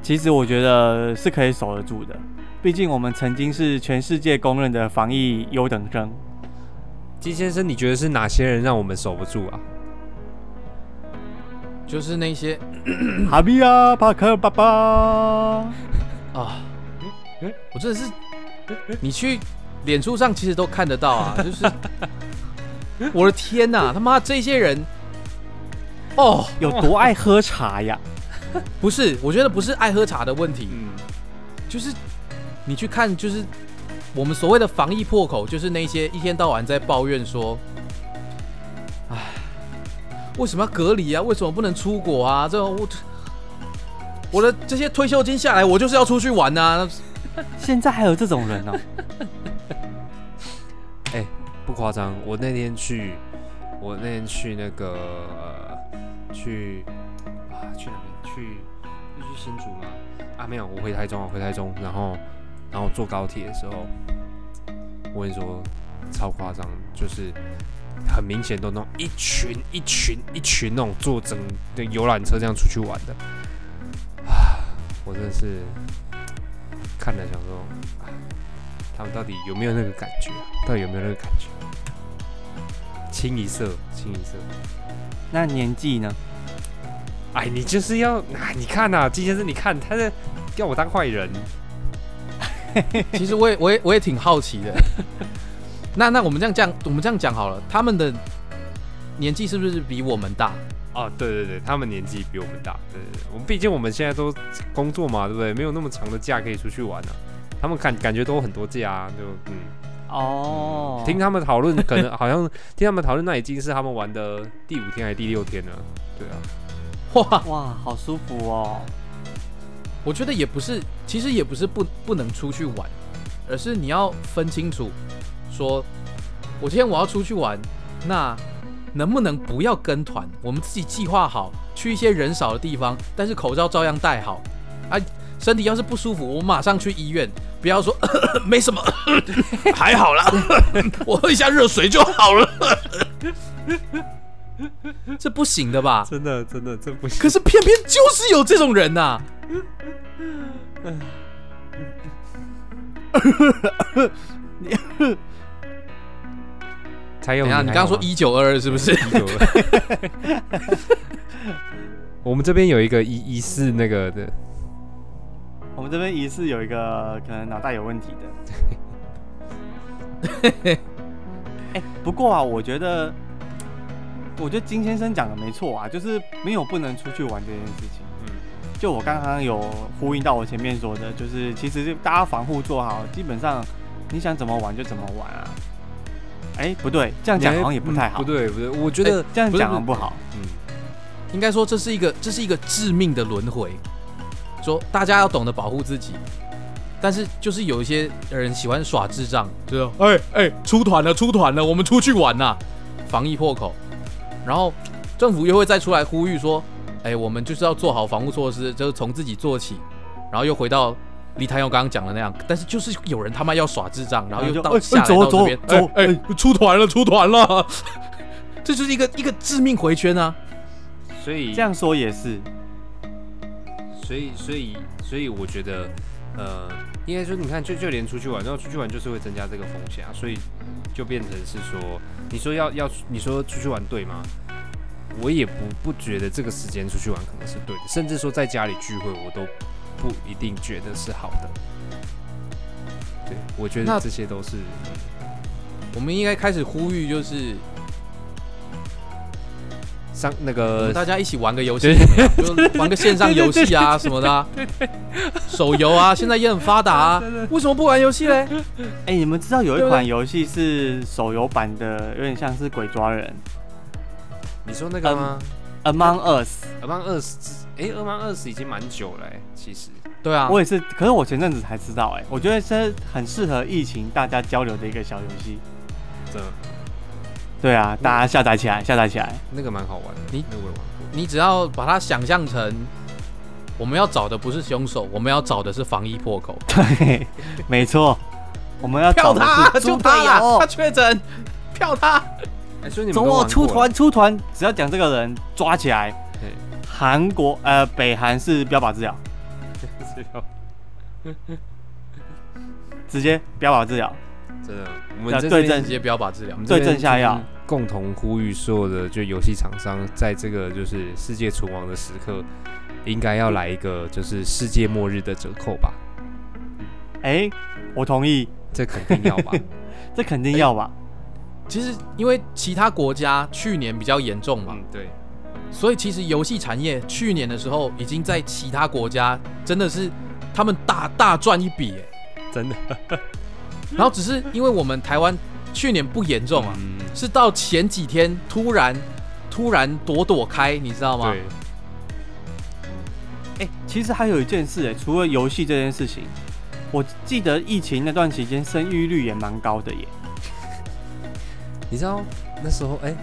其实我觉得是可以守得住的。毕竟我们曾经是全世界公认的防疫优等生。金先生，你觉得是哪些人让我们守不住啊？就是那些哈比啊帕克爸爸，啊，我真的是，你去脸书上其实都看得到啊，[LAUGHS] 就是我的天呐，他妈这些人，哦，有多爱喝茶呀？不是，我觉得不是爱喝茶的问题，嗯，就是你去看，就是我们所谓的防疫破口，就是那些一天到晚在抱怨说，唉，为什么要隔离啊？为什么不能出国啊？这我我的这些退休金下来，我就是要出去玩呐、[LAUGHS] 现在还有这种人哦、[LAUGHS] 不夸张，我那天去，我那天去那个、呃、去啊去哪边？去就去新竹吗？啊没有，我回台中啊，回台中，然后然后坐高铁的时候，我跟你说超夸张，就是很明显都那种一群一群一群那种坐整的游览车这样出去玩的啊，我真的是看了想说。啊他们到底有没有那个感觉啊？到底有没有那个感觉？清一色，清一色。那年纪呢？哎，你就是要，哎，你看呐、金先生，你看他在要我当坏人。[LAUGHS] 其实我也我也我也挺好奇的。[LAUGHS] 那那我们这样讲，我们这样讲好了，他们的年纪是不是比我们大？哦，对对对，他们年纪比我们大，对对对，我们毕竟我们现在都工作嘛，对不对？没有那么长的假可以出去玩啊。他们感感觉都很多假啊，就嗯，哦，听他们讨论，可能 [LAUGHS] 好像听他们讨论，那已经是他们玩的第五天还是第六天了，对啊。哇，哇，好舒服哦。我觉得也不是，其实也不是不不能出去玩，而是你要分清楚，说我今天我要出去玩，那能不能不要跟团？我们自己计划好去一些人少的地方，但是口罩照样戴好。啊，身体要是不舒服，我马上去医院，不要说 [COUGHS] 没什么，[LAUGHS] 还好啦，[LAUGHS] 我喝一下热水就好了。这不行的吧？真的真的这不行。可是偏偏就是有这种人呐、[LAUGHS] 才有等下，你刚刚说一九二二是不是？有 [LAUGHS] 我们这边有一个疑疑似那个的，我们这边疑似有一个可能脑袋有问题的。[LAUGHS] 哎、不过啊，我觉得，我觉得金先生讲的没错啊，就是没有不能出去玩这件事情。嗯，就我刚刚有呼应到我前面说的，就是其实大家防护做好，基本上你想怎么玩就怎么玩啊。哎、不对，这样讲好像也不太好。不对不对，我觉得这样讲好像不好。嗯，应该说这是一个这是一个致命的轮回，说大家要懂得保护自己，但是就是有一些人喜欢耍智障，就是哎哎出团了出团了，我们出去玩呐、防疫破口，然后政府又会再出来呼吁说，哎我们就是要做好防护措施，就是从自己做起，然后又回到。李太用刚刚讲的那样，但是就是有人他妈要耍智障，然后又到下来到这边，走哎哎出团了出团了，[LAUGHS] 这就是一个一个致命回圈啊！所以这样说也是。所以所以所以我觉得，呃，应该说你看，就就连出去玩，然后出去玩就是会增加这个风险啊，所以就变成是说，你说要要你说出去玩对吗？我也不不觉得这个时间出去玩可能是对的，甚至说在家里聚会，我都不一定觉得是好的。对，我觉得这些都是我们应该开始呼吁，就是上那个大家一起玩个游戏玩个线上游戏啊 [LAUGHS] 什么的、啊，手游啊，现在也很发达啊，为什么不玩游戏嘞？哎、你们知道有一款游戏是手游版的，有点像是鬼抓人你说那个吗？，Among Us。Among Us，哎、a m o n g Us 已经蛮久了、欸，其实对啊，我也是，可是我前阵子才知道，哎，我觉得这很适合疫情大家交流的一个小游戏。这对啊，大家下载起来，下载起来。那个蛮好玩的，你那个我玩过。你只要把它想象成，我们要找的不是凶手，我们要找的是防疫破口。[LAUGHS] 对，没错，我们要找的 [LAUGHS] 票他，是猪队就他啦，友他。确诊，票他。哎，所以你们走我出团出团，只要讲这个人抓起来。对，韩国呃北韩是标靶治疗，[LAUGHS] 直接标靶治疗。真的，我们这边对症直接标靶治疗对症下药共同呼吁所有的就游戏厂商，在这个就是世界存亡的时刻，应该要来一个就是世界末日的折扣吧？哎、我同意，这肯定要吧？[LAUGHS] 这肯定要吧？其实因为其他国家去年比较严重嘛，嗯，对，所以其实游戏产业去年的时候已经在其他国家真的是他们大大赚一笔耶。真的 [LAUGHS] 然后只是因为我们台湾去年不严重啊，嗯，是到前几天突然突然朵朵开，你知道吗？对，哎、其实还有一件事、哎，除了游戏这件事情，我记得疫情那段期间生育率也蛮高的耶。你知道那时候，哎、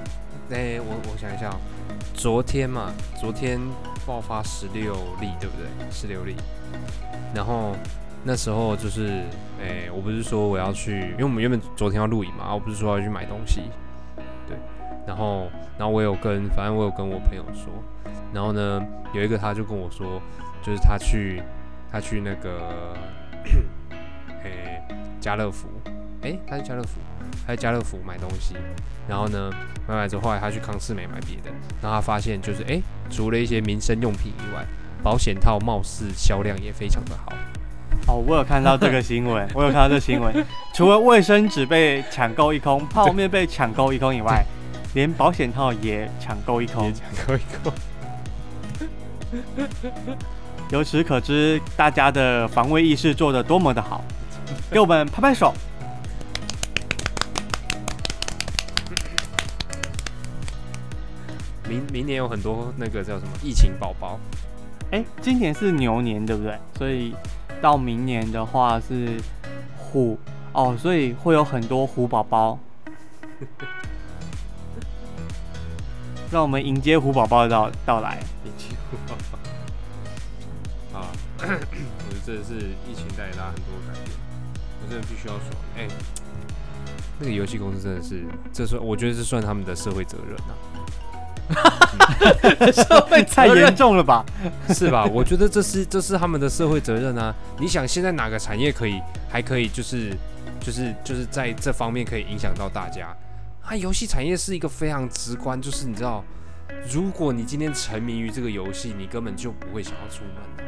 哎、我我想一下、哦，昨天嘛，昨天爆发十六例，对不对？十六例，然后那时候就是，哎、我不是说我要去，因为我们原本昨天要录影嘛，我不是说要去买东西，对，然后然后我有跟，反正我有跟我朋友说，然后呢，有一个他就跟我说，就是他去他去那个，[CLEARS THROAT] 哎、家乐福，哎、他去家乐福。他在家乐福买东西，然后呢，买买之后，后来他去康士美买别的，然后他发现就是，哎、除了一些民生用品以外，保险套貌似销量也非常的好。哦，我有看到这个新闻，[LAUGHS] 我有看到这个新闻。除了卫生纸被抢购一空，泡面被抢购一空以外，[LAUGHS] 连保险套也抢购一空也。抢购一空，[LAUGHS] 由此可知，大家的防卫意识做得多么的好，给我们拍拍手。明明年有很多那个叫什么疫情宝宝，哎、今年是牛年，对不对？所以到明年的话是虎哦，所以会有很多虎宝宝。[LAUGHS] 让我们迎接虎宝宝的到到来。迎接虎宝宝啊，[COUGHS] 我觉得真的是疫情带给大家很多改变，我真的必须要说，哎、那个游戏公司真的是，这算我觉得这算他们的社会责任啊。[LAUGHS] 社会太严重了吧？是吧？我觉得这是这是他们的社会责任啊！你想现在哪个产业可以还可以就是就是就是在这方面可以影响到大家？啊，游戏产业是一个非常直观，就是你知道，如果你今天沉迷于这个游戏，你根本就不会想要出门的，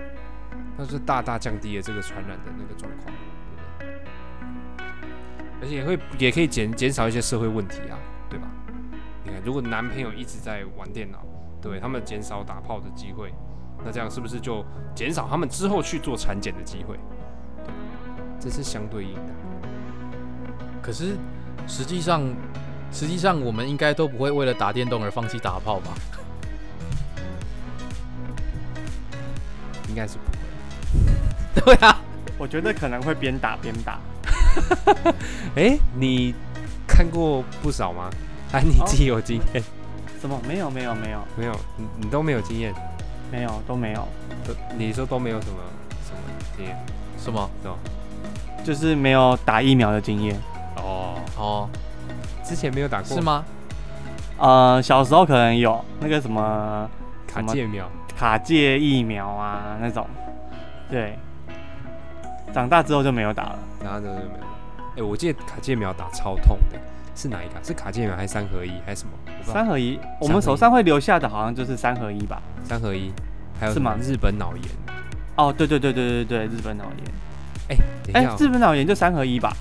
那是大大降低了这个传染的那个状况，对不对？而且也会也可以减减少一些社会问题啊，看，如果男朋友一直在玩电脑，对他们减少打炮的机会，那这样是不是就减少他们之后去做产检的机会？这是相对应的。可是实际上，实际上我们应该都不会为了打电动而放弃打炮吧？应该是不会。[LAUGHS] 对啊，我觉得可能会边打边打。[LAUGHS] 哎、你看过不少吗？还你自己有经验？什么？没有没有没有没有，你你都没有经验，没有都没有，都你说都没有什么什么经验？什么？就是没有打疫苗的经验。哦，哦，之前没有打过是？吗？呃，小时候可能有那个什么卡介苗？卡介疫苗啊那种，对。长大之后就没有打了。长大之后就没有。哎、我记得卡介苗打超痛的，是哪一个啊？是卡介苗还是三合一还是什么？三合一，我们手上会留下的好像就是三合一吧？三合一，还有是吗什么日本脑炎？哦，对对对对对对，日本脑炎。哎、等哎、日本脑炎就三合一吧？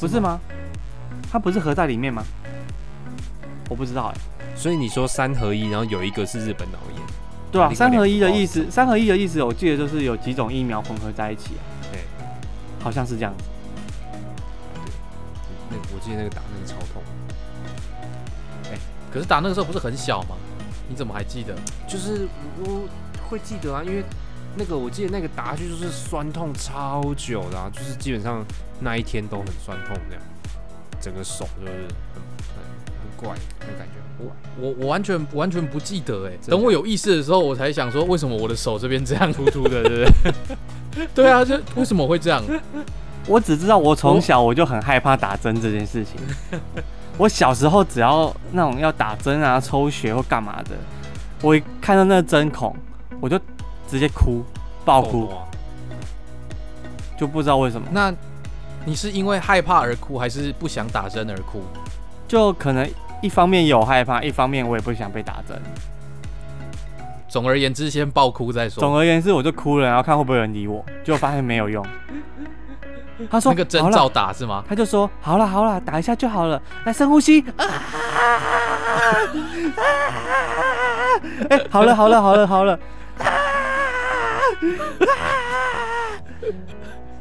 不是吗？它不是合在里面吗？我不知道哎、所以你说三合一，然后有一个是日本脑炎，对啊，三合一的意思，三合一的意思，我记得就是有几种疫苗混合在一起啊。对，好像是这样子。那我记得那个打那个超痛，可是打那个时候不是很小吗？你怎么还记得？就是我会记得啊，因为那个我记得那个打下去就是酸痛超久的、啊，就是基本上那一天都很酸痛这样，整个手就是很很很怪，那感觉很怪，我我完全完全不记得哎，等我有意识的时候，我才想说为什么我的手这边这样？突突的，对不对？[LAUGHS] 对啊，就为什么会这样？我只知道我从小我就很害怕打针这件事情。[LAUGHS] 我小时候只要那种要打针啊、抽血或干嘛的，我一看到那个针孔，我就直接哭，爆哭，啊就不知道为什么，那你是因为害怕而哭，还是不想打针而哭？就可能一方面有害怕，一方面我也不想被打针。总而言之，先爆哭再说。总而言之，我就哭了，然后看会不会有人理我，结果发现没有用。[LAUGHS] 他说那个针照打是吗？他就说好了好了，打一下就好了，来深呼吸。啊哎、好了好了好了好了。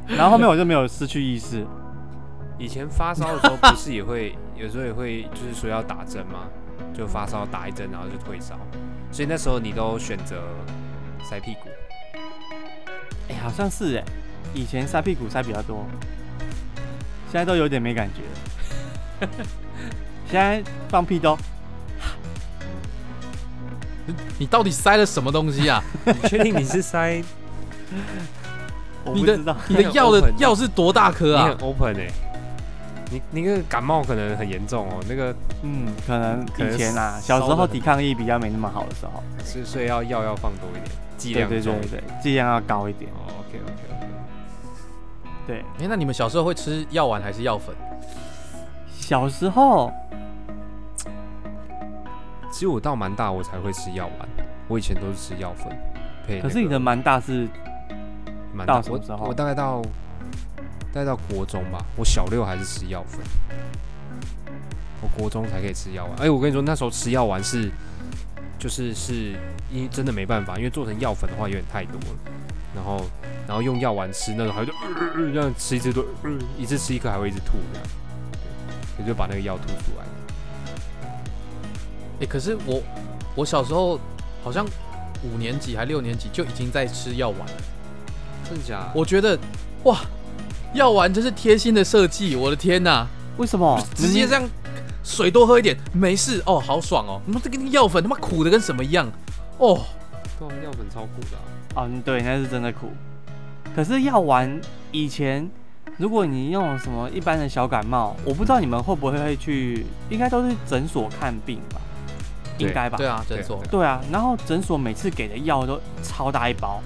然后后面我就没有失去意识，以前发烧的时候不是也会有时候也会就是说要打针吗？就发烧打一针，然后就退烧，所以那时候你都选择塞屁股。哎、好像是哎，以前塞屁股塞比较多，现在都有点没感觉了。现在放屁都 [LAUGHS] 你到底塞了什么东西啊？[LAUGHS] 你确定你是塞？我你的不知道，你的药的药是多大颗啊你很？open 哎、你你那个感冒可能很严重哦，那个嗯，可能以前啊，小时候抵抗力比较没那么好的时候，所以所以要药要放多一点，剂对对量重对对，剂量要高一点。哦，OK OK OK。对，哎、那你们小时候会吃药丸还是药粉？小时候其实我到蛮大我才会吃药丸，我以前都是吃药粉配、那个。可是你的蛮大是蛮大什么时候我大概到大概到国中吧，我小六还是吃药粉，我国中才可以吃药丸。哎、我跟你说，那时候吃药丸是就是是因为真的没办法，因为做成药粉的话有点太多了，然后然后用药丸吃那种还就、呃呃这样吃一次都、呃一次吃一颗还会一直吐这样，对，我就把那个药吐出来。哎、可是我我小时候好像五年级还六年级就已经在吃药丸了。真的假的？我觉得哇，药丸真是贴心的设计，我的天哪！为什么？直接这样水多喝一点，没事哦，好爽哦。你们这个药粉他妈苦的跟什么一样哦。对啊，药粉超苦的、啊。对，那是真的苦。可是药丸以前，如果你用什么一般的小感冒，我不知道你们会不会去，应该都是诊所看病吧？应该吧？对啊，诊所对对啊，然后诊所每次给的药都超大一包，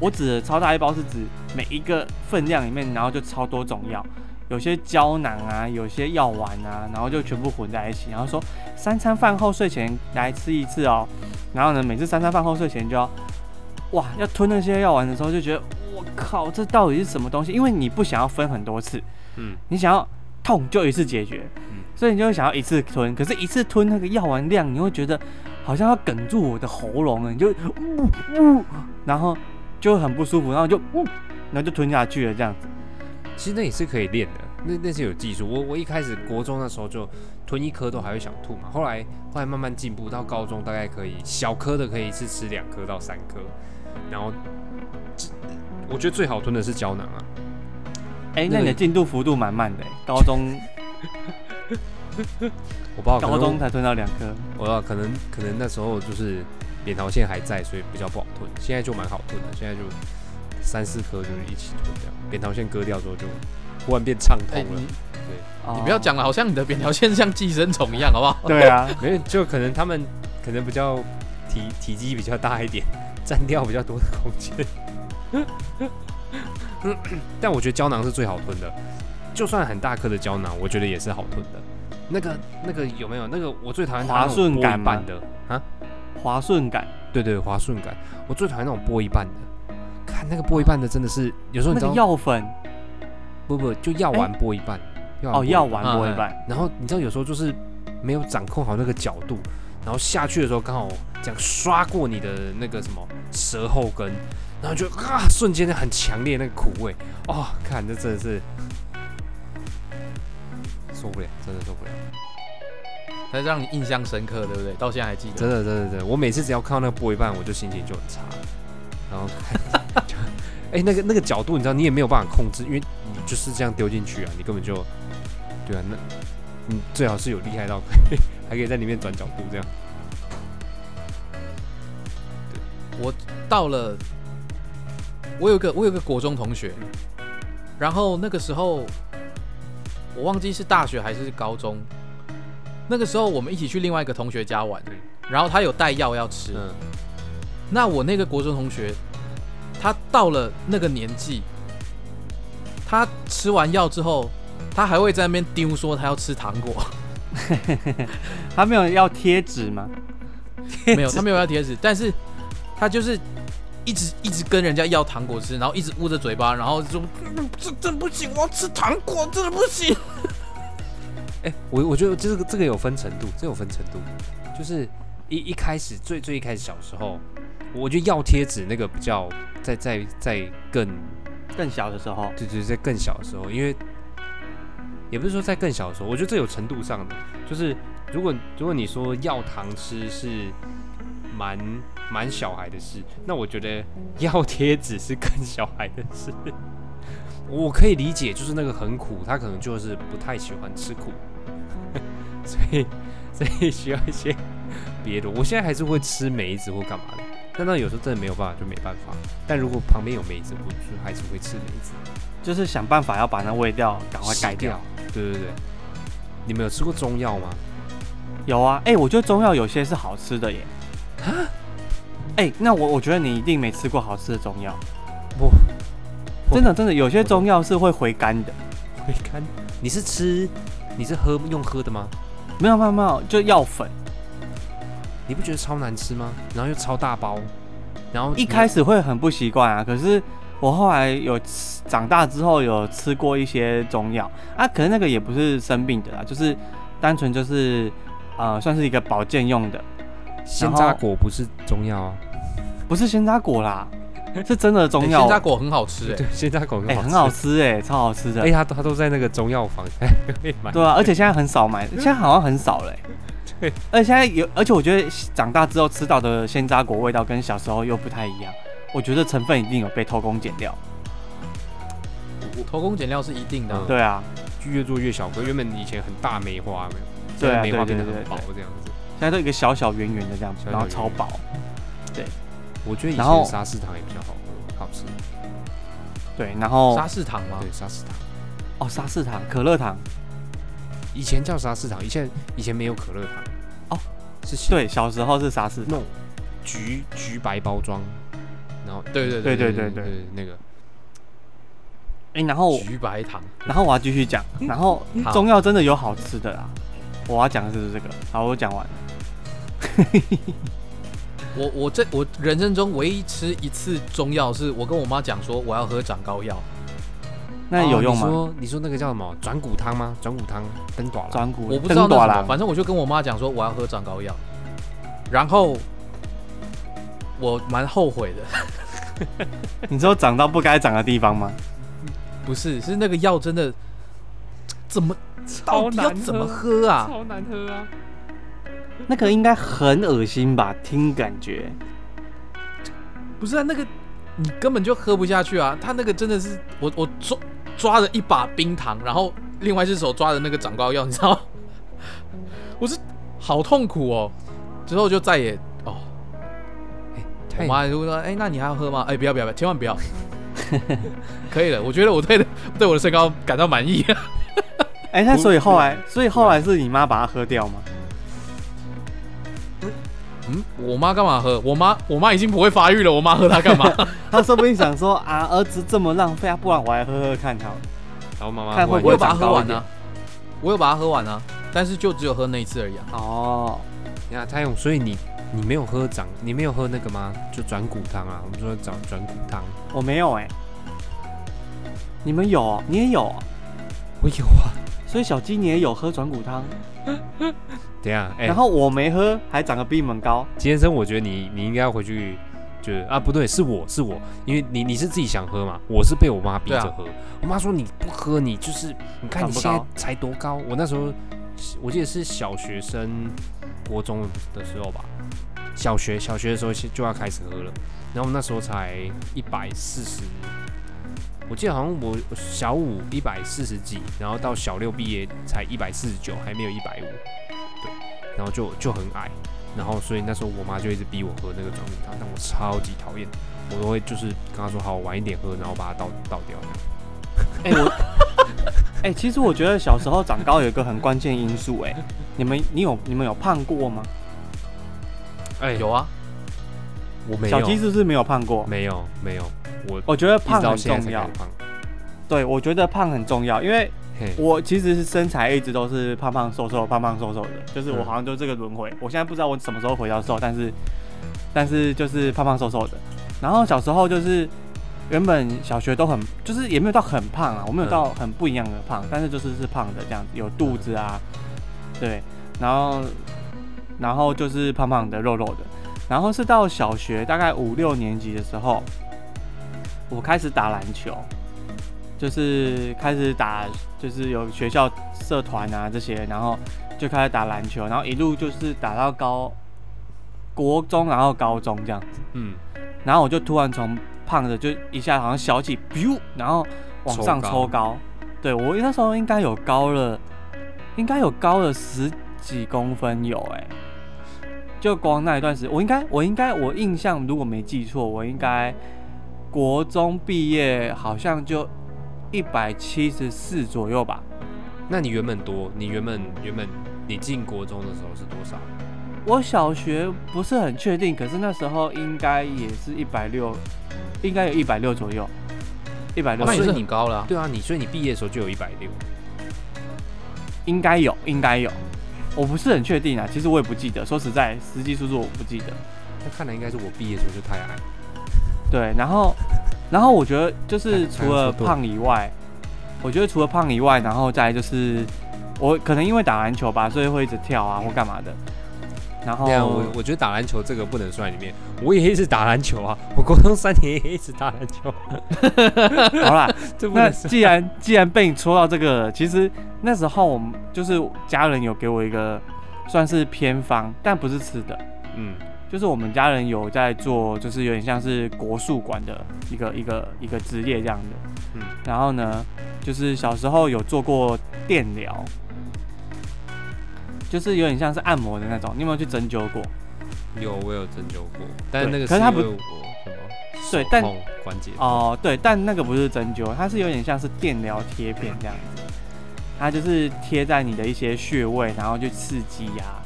我指的超大一包是指每一个分量里面，然后就超多种药，有些胶囊啊，有些药丸啊，然后就全部混在一起，然后说三餐饭后睡前来吃一次哦，然后呢，每次三餐饭后睡前就要，哇，要吞那些药丸的时候就觉得，我靠，这到底是什么东西？因为你不想要分很多次，嗯，你想要痛就一次解决，嗯所以你就会想要一次吞。可是，一次吞那个药丸量，你会觉得好像要哽住我的喉咙了，你就呜呜，然后就很不舒服，然后就呜，然后就吞下去了这样子。其实那也是可以练的，那那是有技术。我我一开始国中那时候就吞一颗都还会想吐嘛，后来后来慢慢进步到高中大概可以小颗的可以一次吃两颗到三颗，然后这我觉得最好吞的是胶囊啊，哎、那你的进度幅度蛮慢的、高中 [LAUGHS] 我不知道高中才吞到两颗。我要可能可能那时候就是扁桃腺还在，所以比较不好吞，现在就蛮好吞的，现在就三四颗就是一起吞掉，扁桃腺割掉之后就忽然变畅通哎、了。你哦你不要讲了，好像你的扁桃腺像寄生虫一样，好不好？对啊，没有，就可能他们可能比较体体积比较大一点，占掉比较多的空间。但我觉得胶囊是最好吞的，就算很大颗的胶囊，我觉得也是好吞的。那个那个有没有？那个我最讨厌滑顺感吗？剥一半的。啊，滑顺感，对对，滑顺感。我最讨厌那种剥一半的，看那个剥一半的真的是有时候你知道药粉。不不就药丸剥一半，哦，药丸剥一半，然后你知道有时候就是没有掌控好那个角度，然后下去的时候刚好这样刷过你的那个什么舌后根，然后就啊瞬间很强烈那个苦味哦，看这真的是受不了，真的受不了，才让你印象深刻，对不对？到现在还记得。真的真的真的，我每次只要看到那个剥一半，我就心情就很差，然后看 [LAUGHS] 哎、那个那个角度，你知道你也没有办法控制，因为你就是这样丢进去啊，你根本就，对啊，那你最好是有厉害到可以还可以在里面转角度这样。我到了，我有个我有个国中同学，然后那个时候我忘记是大学还是高中，那个时候我们一起去另外一个同学家玩，然后他有带药要吃，嗯，那我那个国中同学，他到了那个年纪，他吃完药之后，他还会在那边丢说他要吃糖果，[LAUGHS] 他没有要贴纸吗？[LAUGHS] 没有，他没有要贴纸，但是他就是一直一直跟人家要糖果吃，然后一直捂着嘴巴，然后说这这真不行，我要吃糖果，真的不行。[LAUGHS] 哎、我我觉得这个这个有分程度，这有分程度，就是一一开始最最一开始小时候，我觉得要贴纸那个比较在在在更更小的时候，对对，在更小的时候，因为也不是说在更小的时候，我觉得这有程度上的，就是如果如果你说要糖吃是蛮蛮小孩的事，那我觉得要贴纸是更小孩的事。[LAUGHS] 我可以理解，就是那个很苦，他可能就是不太喜欢吃苦，[LAUGHS] 所以所以需要一些别的。我现在还是会吃梅子或干嘛的，但那有时候真的没有办法，就没办法。但如果旁边有梅子，我就还是会吃梅子。就是想办法要把那味道赶快盖掉。对对对，你们有吃过中药吗？有啊，哎、我觉得中药有些是好吃的耶。哎、那我我觉得你一定没吃过好吃的中药。不，真的真的，有些中药是会回甘的。回甘。你是吃，你是喝用喝的吗？没有没有没有，就药粉。你不觉得超难吃吗？然后又超大包，然后一开始会很不习惯啊，可是我后来有吃，长大之后有吃过一些中药啊，可是那个也不是生病的啦，就是单纯就是呃，算是一个保健用的，鲜榨果不是中药啊。不是鲜榨果啦，是真的中药。哎鲜榨果很好吃哎、对，鲜榨果很哎、好吃，很好。吃哎、超好吃的。哎，他都他都在那个中药房 [LAUGHS] 可以买。对啊，而且现在很少买，现在好像很少嘞、对，而且现在有，而且我觉得长大之后吃到的鲜榨果味道跟小时候又不太一样，我觉得成分一定有被偷工减料。偷工减料是一定的啊、嗯对啊，就越做越小颗，原本以前很大梅花，有没有？对啊现在梅花对变得很薄这样子。现在都一个小小圆圆的这样子，小小然后超薄。对。我觉得以前沙士糖也比较好喝，好吃。对，然后沙士糖吗？对，沙士糖，哦，沙士糖、可乐糖，以前叫沙士糖，以前以前没有可乐糖。哦，是小对，小时候是沙士糖。那种橘橘白包装，然后对对对对对对对那个哎、然后橘白糖，然后我要继续讲，然后中药真的有好吃的啦。我要讲的是这个，好，我讲完了。[LAUGHS] 我我这我人生中唯一吃一次中药，是我跟我妈讲说我要喝长高药，那有用吗？哦你说你说那个叫什么转骨汤吗？转骨汤灯短了。转骨，我不知道那是什么，反正我就跟我妈讲说我要喝长高药，然后我蛮后悔的，[LAUGHS] 你知道长到不该长的地方吗？不是是那个药真的怎么到底要怎么喝啊？超难喝啊！那个应该很恶心吧？听感觉。不是啊，那个你根本就喝不下去啊！他那个真的是我我抓抓着一把冰糖，然后另外一只手抓着那个长高药，你知道？[LAUGHS] 我是好痛苦哦。之后就再也哦，我太妈就说：“哎、那你还要喝吗？哎、不要不要不要，千万不要。[LAUGHS] 可以了，我觉得我对的对我的身高感到满意。哎、那所以后来，所以后来是你妈把它喝掉吗？嗯，我妈干嘛喝？我妈我妈已经不会发育了，我妈喝它干嘛？[LAUGHS] 她说不定想说啊，儿子这么浪费啊，不然我来喝喝看好了。然后妈妈看会不会我有把它喝完啊，我有把它喝完啊，但是就只有喝那一次而已啊。哦，你看蔡勇，所以你你没有喝长，你没有喝那个吗？就转骨汤啊，我们说转转骨汤。我没有哎、你们有哦？你也有哦？我有啊。所以小鸡你也有喝转骨汤，等一下，哎、然后我没喝，还长得比你们高。先生，我觉得你你应该要回去，就是啊，不对，是我是我，因为你你是自己想喝嘛，我是被我妈逼着对啊喝。我妈说你不喝，你就是你看你现在才多高，我那时候我记得是小学生国中的时候吧，小学小学的时候就要开始喝了，然后那时候才一百四十我记得好像我小五一百四十几，然后到小六毕业才一百四十九，还没有一百五，对，然后就就很矮，然后所以那时候我妈就一直逼我喝那个转骨汤，但我超级讨厌，我都会就是跟她说好，我晚一点喝，然后把它倒倒掉这样。哎、我，哎、其实我觉得小时候长高有一个很关键因素、哎，你们你有你们有胖过吗？哎、有啊，我没有，小鸡是不是没有胖过？没有没有，我我觉得一直胖很现在重要开始，胖。对我觉得胖很重要，因为嘿，我其实是身材一直都是胖胖瘦瘦、胖胖瘦瘦的，就是我嗯好像就这个轮回。我现在不知道我什么时候回到瘦，但是但是就是胖胖瘦瘦的。然后小时候就是原本小学都很，就是也没有到很胖啊，我没有到很不一样的胖，但是就是是胖的这样子，有肚子啊，对，然后然后就是胖胖的、肉肉的。然后是到小学大概五六年级的时候，我开始打篮球，就是开始打，就是有学校社团啊这些，然后就开始打篮球，然后一路就是打到高国中，然后高中这样子，嗯，然后我就突然从胖的就一下好像小起然后往上抽高。抽高，对我那时候应该有高了，应该有高了十几公分有哎、就光那一段时间，我应该我应该我印象如果没记错，我应该国中毕业好像就一百七十四左右吧。那你原本多？你原本原本你进国中的时候是多少？我小学不是很确定，可是那时候应该也是一百六，应该有一百六左右，一百六那也是所以挺高了啊。对啊，你所以你毕业的时候就有一百六。应该有，应该有，我不是很确定啊。其实我也不记得，说实在，实际数字我不记得。那看来应该是我毕业的时候就太矮。对，然后，然后我觉得就是除了胖以外，我觉得除了胖以外，然后再就是我可能因为打篮球吧，所以会一直跳啊或干嘛的。然后我我觉得打篮球这个不能算里面，我也一直打篮球啊，我高中三年也一直打篮球，[LAUGHS] 好啦，[LAUGHS] 这不那。既然既然被你戳到这个，其实那时候我们就是家人有给我一个算是偏方，但不是吃的，嗯，就是我们家人有在做，就是有点像是国术馆的一个一个一个职业这样的。嗯。然后呢，就是小时候有做过电疗，就是有点像是按摩的那种。你有没有去针灸过？有我有针灸过，但是那个对可是它不对但关节哦，对，但那个不是针灸，它是有点像是电疗贴片这样子。它就是贴在你的一些穴位，然后就刺激呀、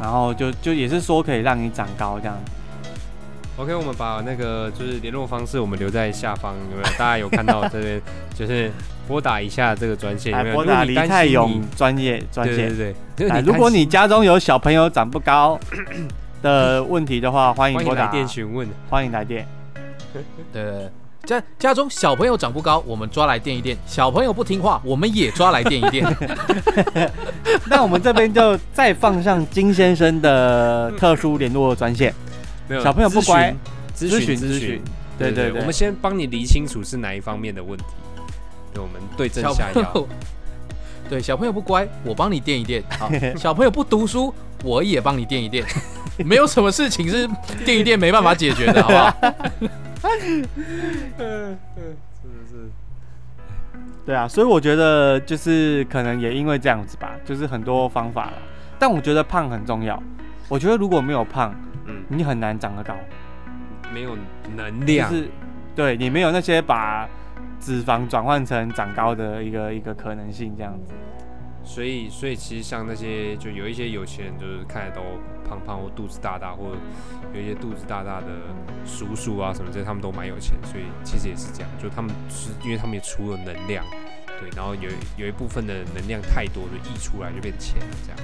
然后就就也是说可以让你长高这样子。OK，我们把那个就是联络方式我们留在下方，有没有？大家有看到这边 [LAUGHS] 就是拨打一下这个专线，有来没有？拨打黎如果你担心泰勇专业专线对对。对，来，如果你家中有小朋友长不高的问题的话，欢迎拨打，欢迎来电询问，欢迎来电。[LAUGHS] 对对对，家家中小朋友长不高，我们抓来电一电；小朋友不听话，我们也抓来电一电。[LAUGHS] [LAUGHS] 那我们这边就再放上金先生的特殊联络专线，没有小朋友不乖，咨询咨询，对对对我们先帮你理清楚是哪一方面的问题，对，我们对症小下药。友，[LAUGHS] 对小朋友不乖，我帮你垫一垫。[LAUGHS] 好，小朋友不读书，我也帮你垫一垫。[LAUGHS] 没有什么事情是垫一垫没办法解决的，好不好？嗯嗯，真的是。对啊，所以我觉得就是可能也因为这样子吧，就是很多方法了。但我觉得胖很重要，我觉得如果没有胖，嗯，你很难长得高，没有能就量，是对你没有那些把脂肪转换成长高的一个一个可能性，这样子。所以所以其实像那些就有一些有钱人，就是看着都胖胖或肚子大大，或者有一些肚子大大的叔叔啊什么这些，他们都蛮有钱，所以其实也是这样，就他们是因为他们也储有能量，对，然后有有一部分的能量太多就溢出来就变钱了这样。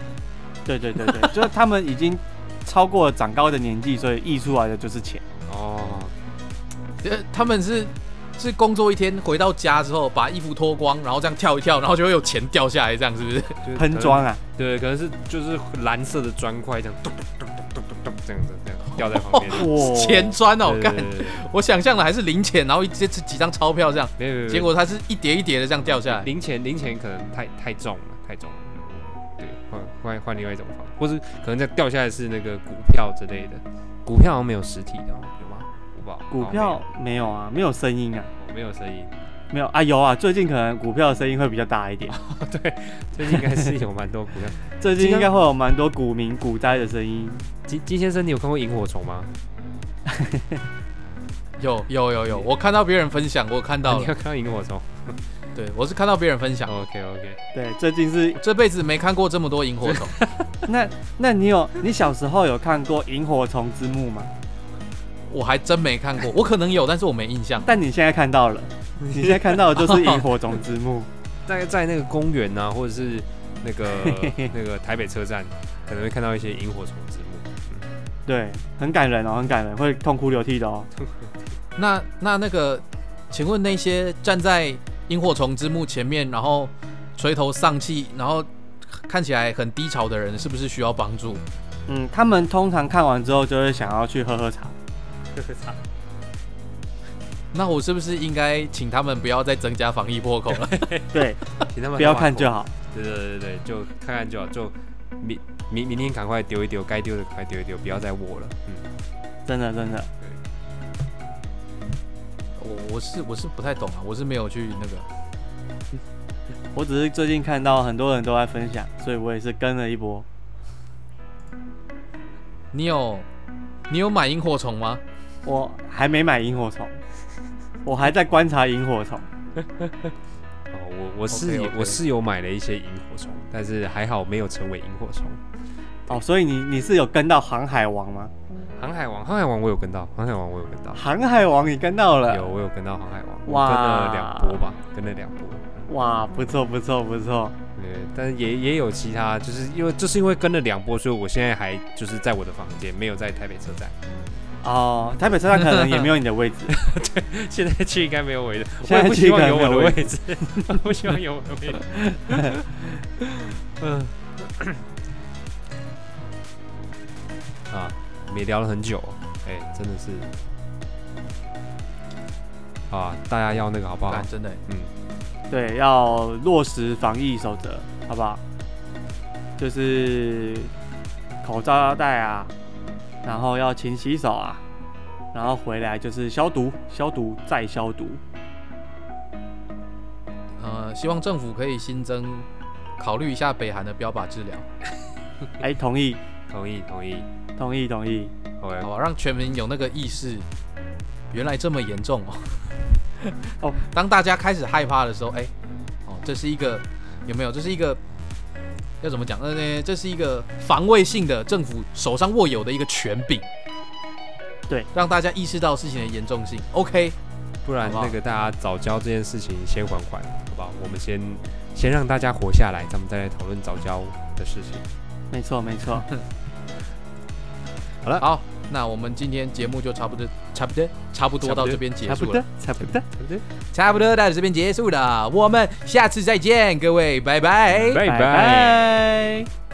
对对对对，就是他们已经超过了长高的年纪，所以溢出来的就是钱。哦，呃他们是是工作一天回到家之后，把衣服脱光，然后这样跳一跳，然后就会有钱掉下来，这样是不是？就是喷装啊，对，可能是就是蓝色的砖块这样咚咚咚咚咚咚这样子这样掉在旁边。哇钱砖哦，干对对！对对我想象的还是零钱，然后一这几张钞票这样，没有没有，结果它是一叠一叠的这样掉下来。零钱零钱可能太太重了，太重了。对，换换换另外一种方法，或是可能在掉下来是那个股票之类的，股票好像没有实体的、股票没有啊，没有声音啊。没有声音。没有啊，有啊，最近可能股票的声音会比较大一点，[LAUGHS] 对最近应该是有蛮多股票。[LAUGHS] 最近应该会有蛮多股民股灾的声音。金金先生，你有看过萤火虫吗？有有有有，我看到别人分享，我看到了，[LAUGHS] 你有看到萤火虫对我是看到别人分享，？OK OK，对，最近是这辈子没看过这么多萤火虫。那那你有你小时候有看过《萤火虫之墓》吗？我还真没看过，我可能有，但是我没印象。但你现在看到了，你现在看到的就是萤火虫之墓。[LAUGHS] 大概在那个公园啊，或者是那个 [LAUGHS] 那个台北车站，可能会看到一些萤火虫之墓。对，很感人哦，很感人，会痛哭流涕的哦。那那那个，请问那些站在萤火虫之墓前面，然后垂头丧气，然后看起来很低潮的人，是不是需要帮助？嗯，他们通常看完之后就会想要去喝喝茶。[LAUGHS] 那我是不是应该请他们不要再增加防疫破口了？[LAUGHS] 对，请他们不要看就好。对对对对，就看看就好，就明明明天赶快丢一丢，该丢的赶快丢一丢，不要再握了。嗯，真的真的。我我是我是不太懂啊，我是没有去那个。[LAUGHS] 我只是最近看到很多人都在分享，所以我也是跟了一波。你有你有买萤火虫吗？我还没买萤火虫，我还在观察萤火虫。[LAUGHS] 哦，我我是我是有买了一些萤火虫，但是还好没有成为萤火虫。哦，所以你你是有跟到航海王吗？航海王，航海王我有跟到，航海王我有跟到，航海王你跟到了？有我有跟到航海王，跟了两波吧，跟了两波。哇，不错不错不错。对，但是也也有其他，就是因为就是因为跟了两波，所以我现在还就是在我的房间，没有在台北车站。哦，台北车站可能也没有你的位置。[LAUGHS] 对现在去应该没有我的，我现在也不去可能希望有我没有位的位置，[LAUGHS] 不希望有我的位置。嗯，[COUGHS] 啊，我们也聊了很久，哎、真的是啊，大家要那个好不好？真的欸，嗯，对，要落实防疫守则，好不好？就是口罩要戴啊，然后要勤洗手啊，然后回来就是消毒，消毒再消毒。呃，希望政府可以新增考虑一下北韩的标靶治疗，[LAUGHS] 哎，同意，同意同意同意，同意。，OK，好吧，让全民有那个意识，原来这么严重哦。哦，当大家开始害怕的时候，哎、哦，这是一个有没有？这是一个要怎么讲？呃，这是一个防卫性的政府手上握有的一个权柄，对，让大家意识到事情的严重性。OK，不然那个大家早教这件事情先缓缓，好不好？我们先先让大家活下来，咱们再来讨论早教的事情。[LAUGHS] 没错，没错。好了好，那我们今天节目就差不多、差不多、差不多到这边结束了差不多，，差不多。对不对？差不多到这边结束了，我们下次再见，各位，拜拜。拜拜拜。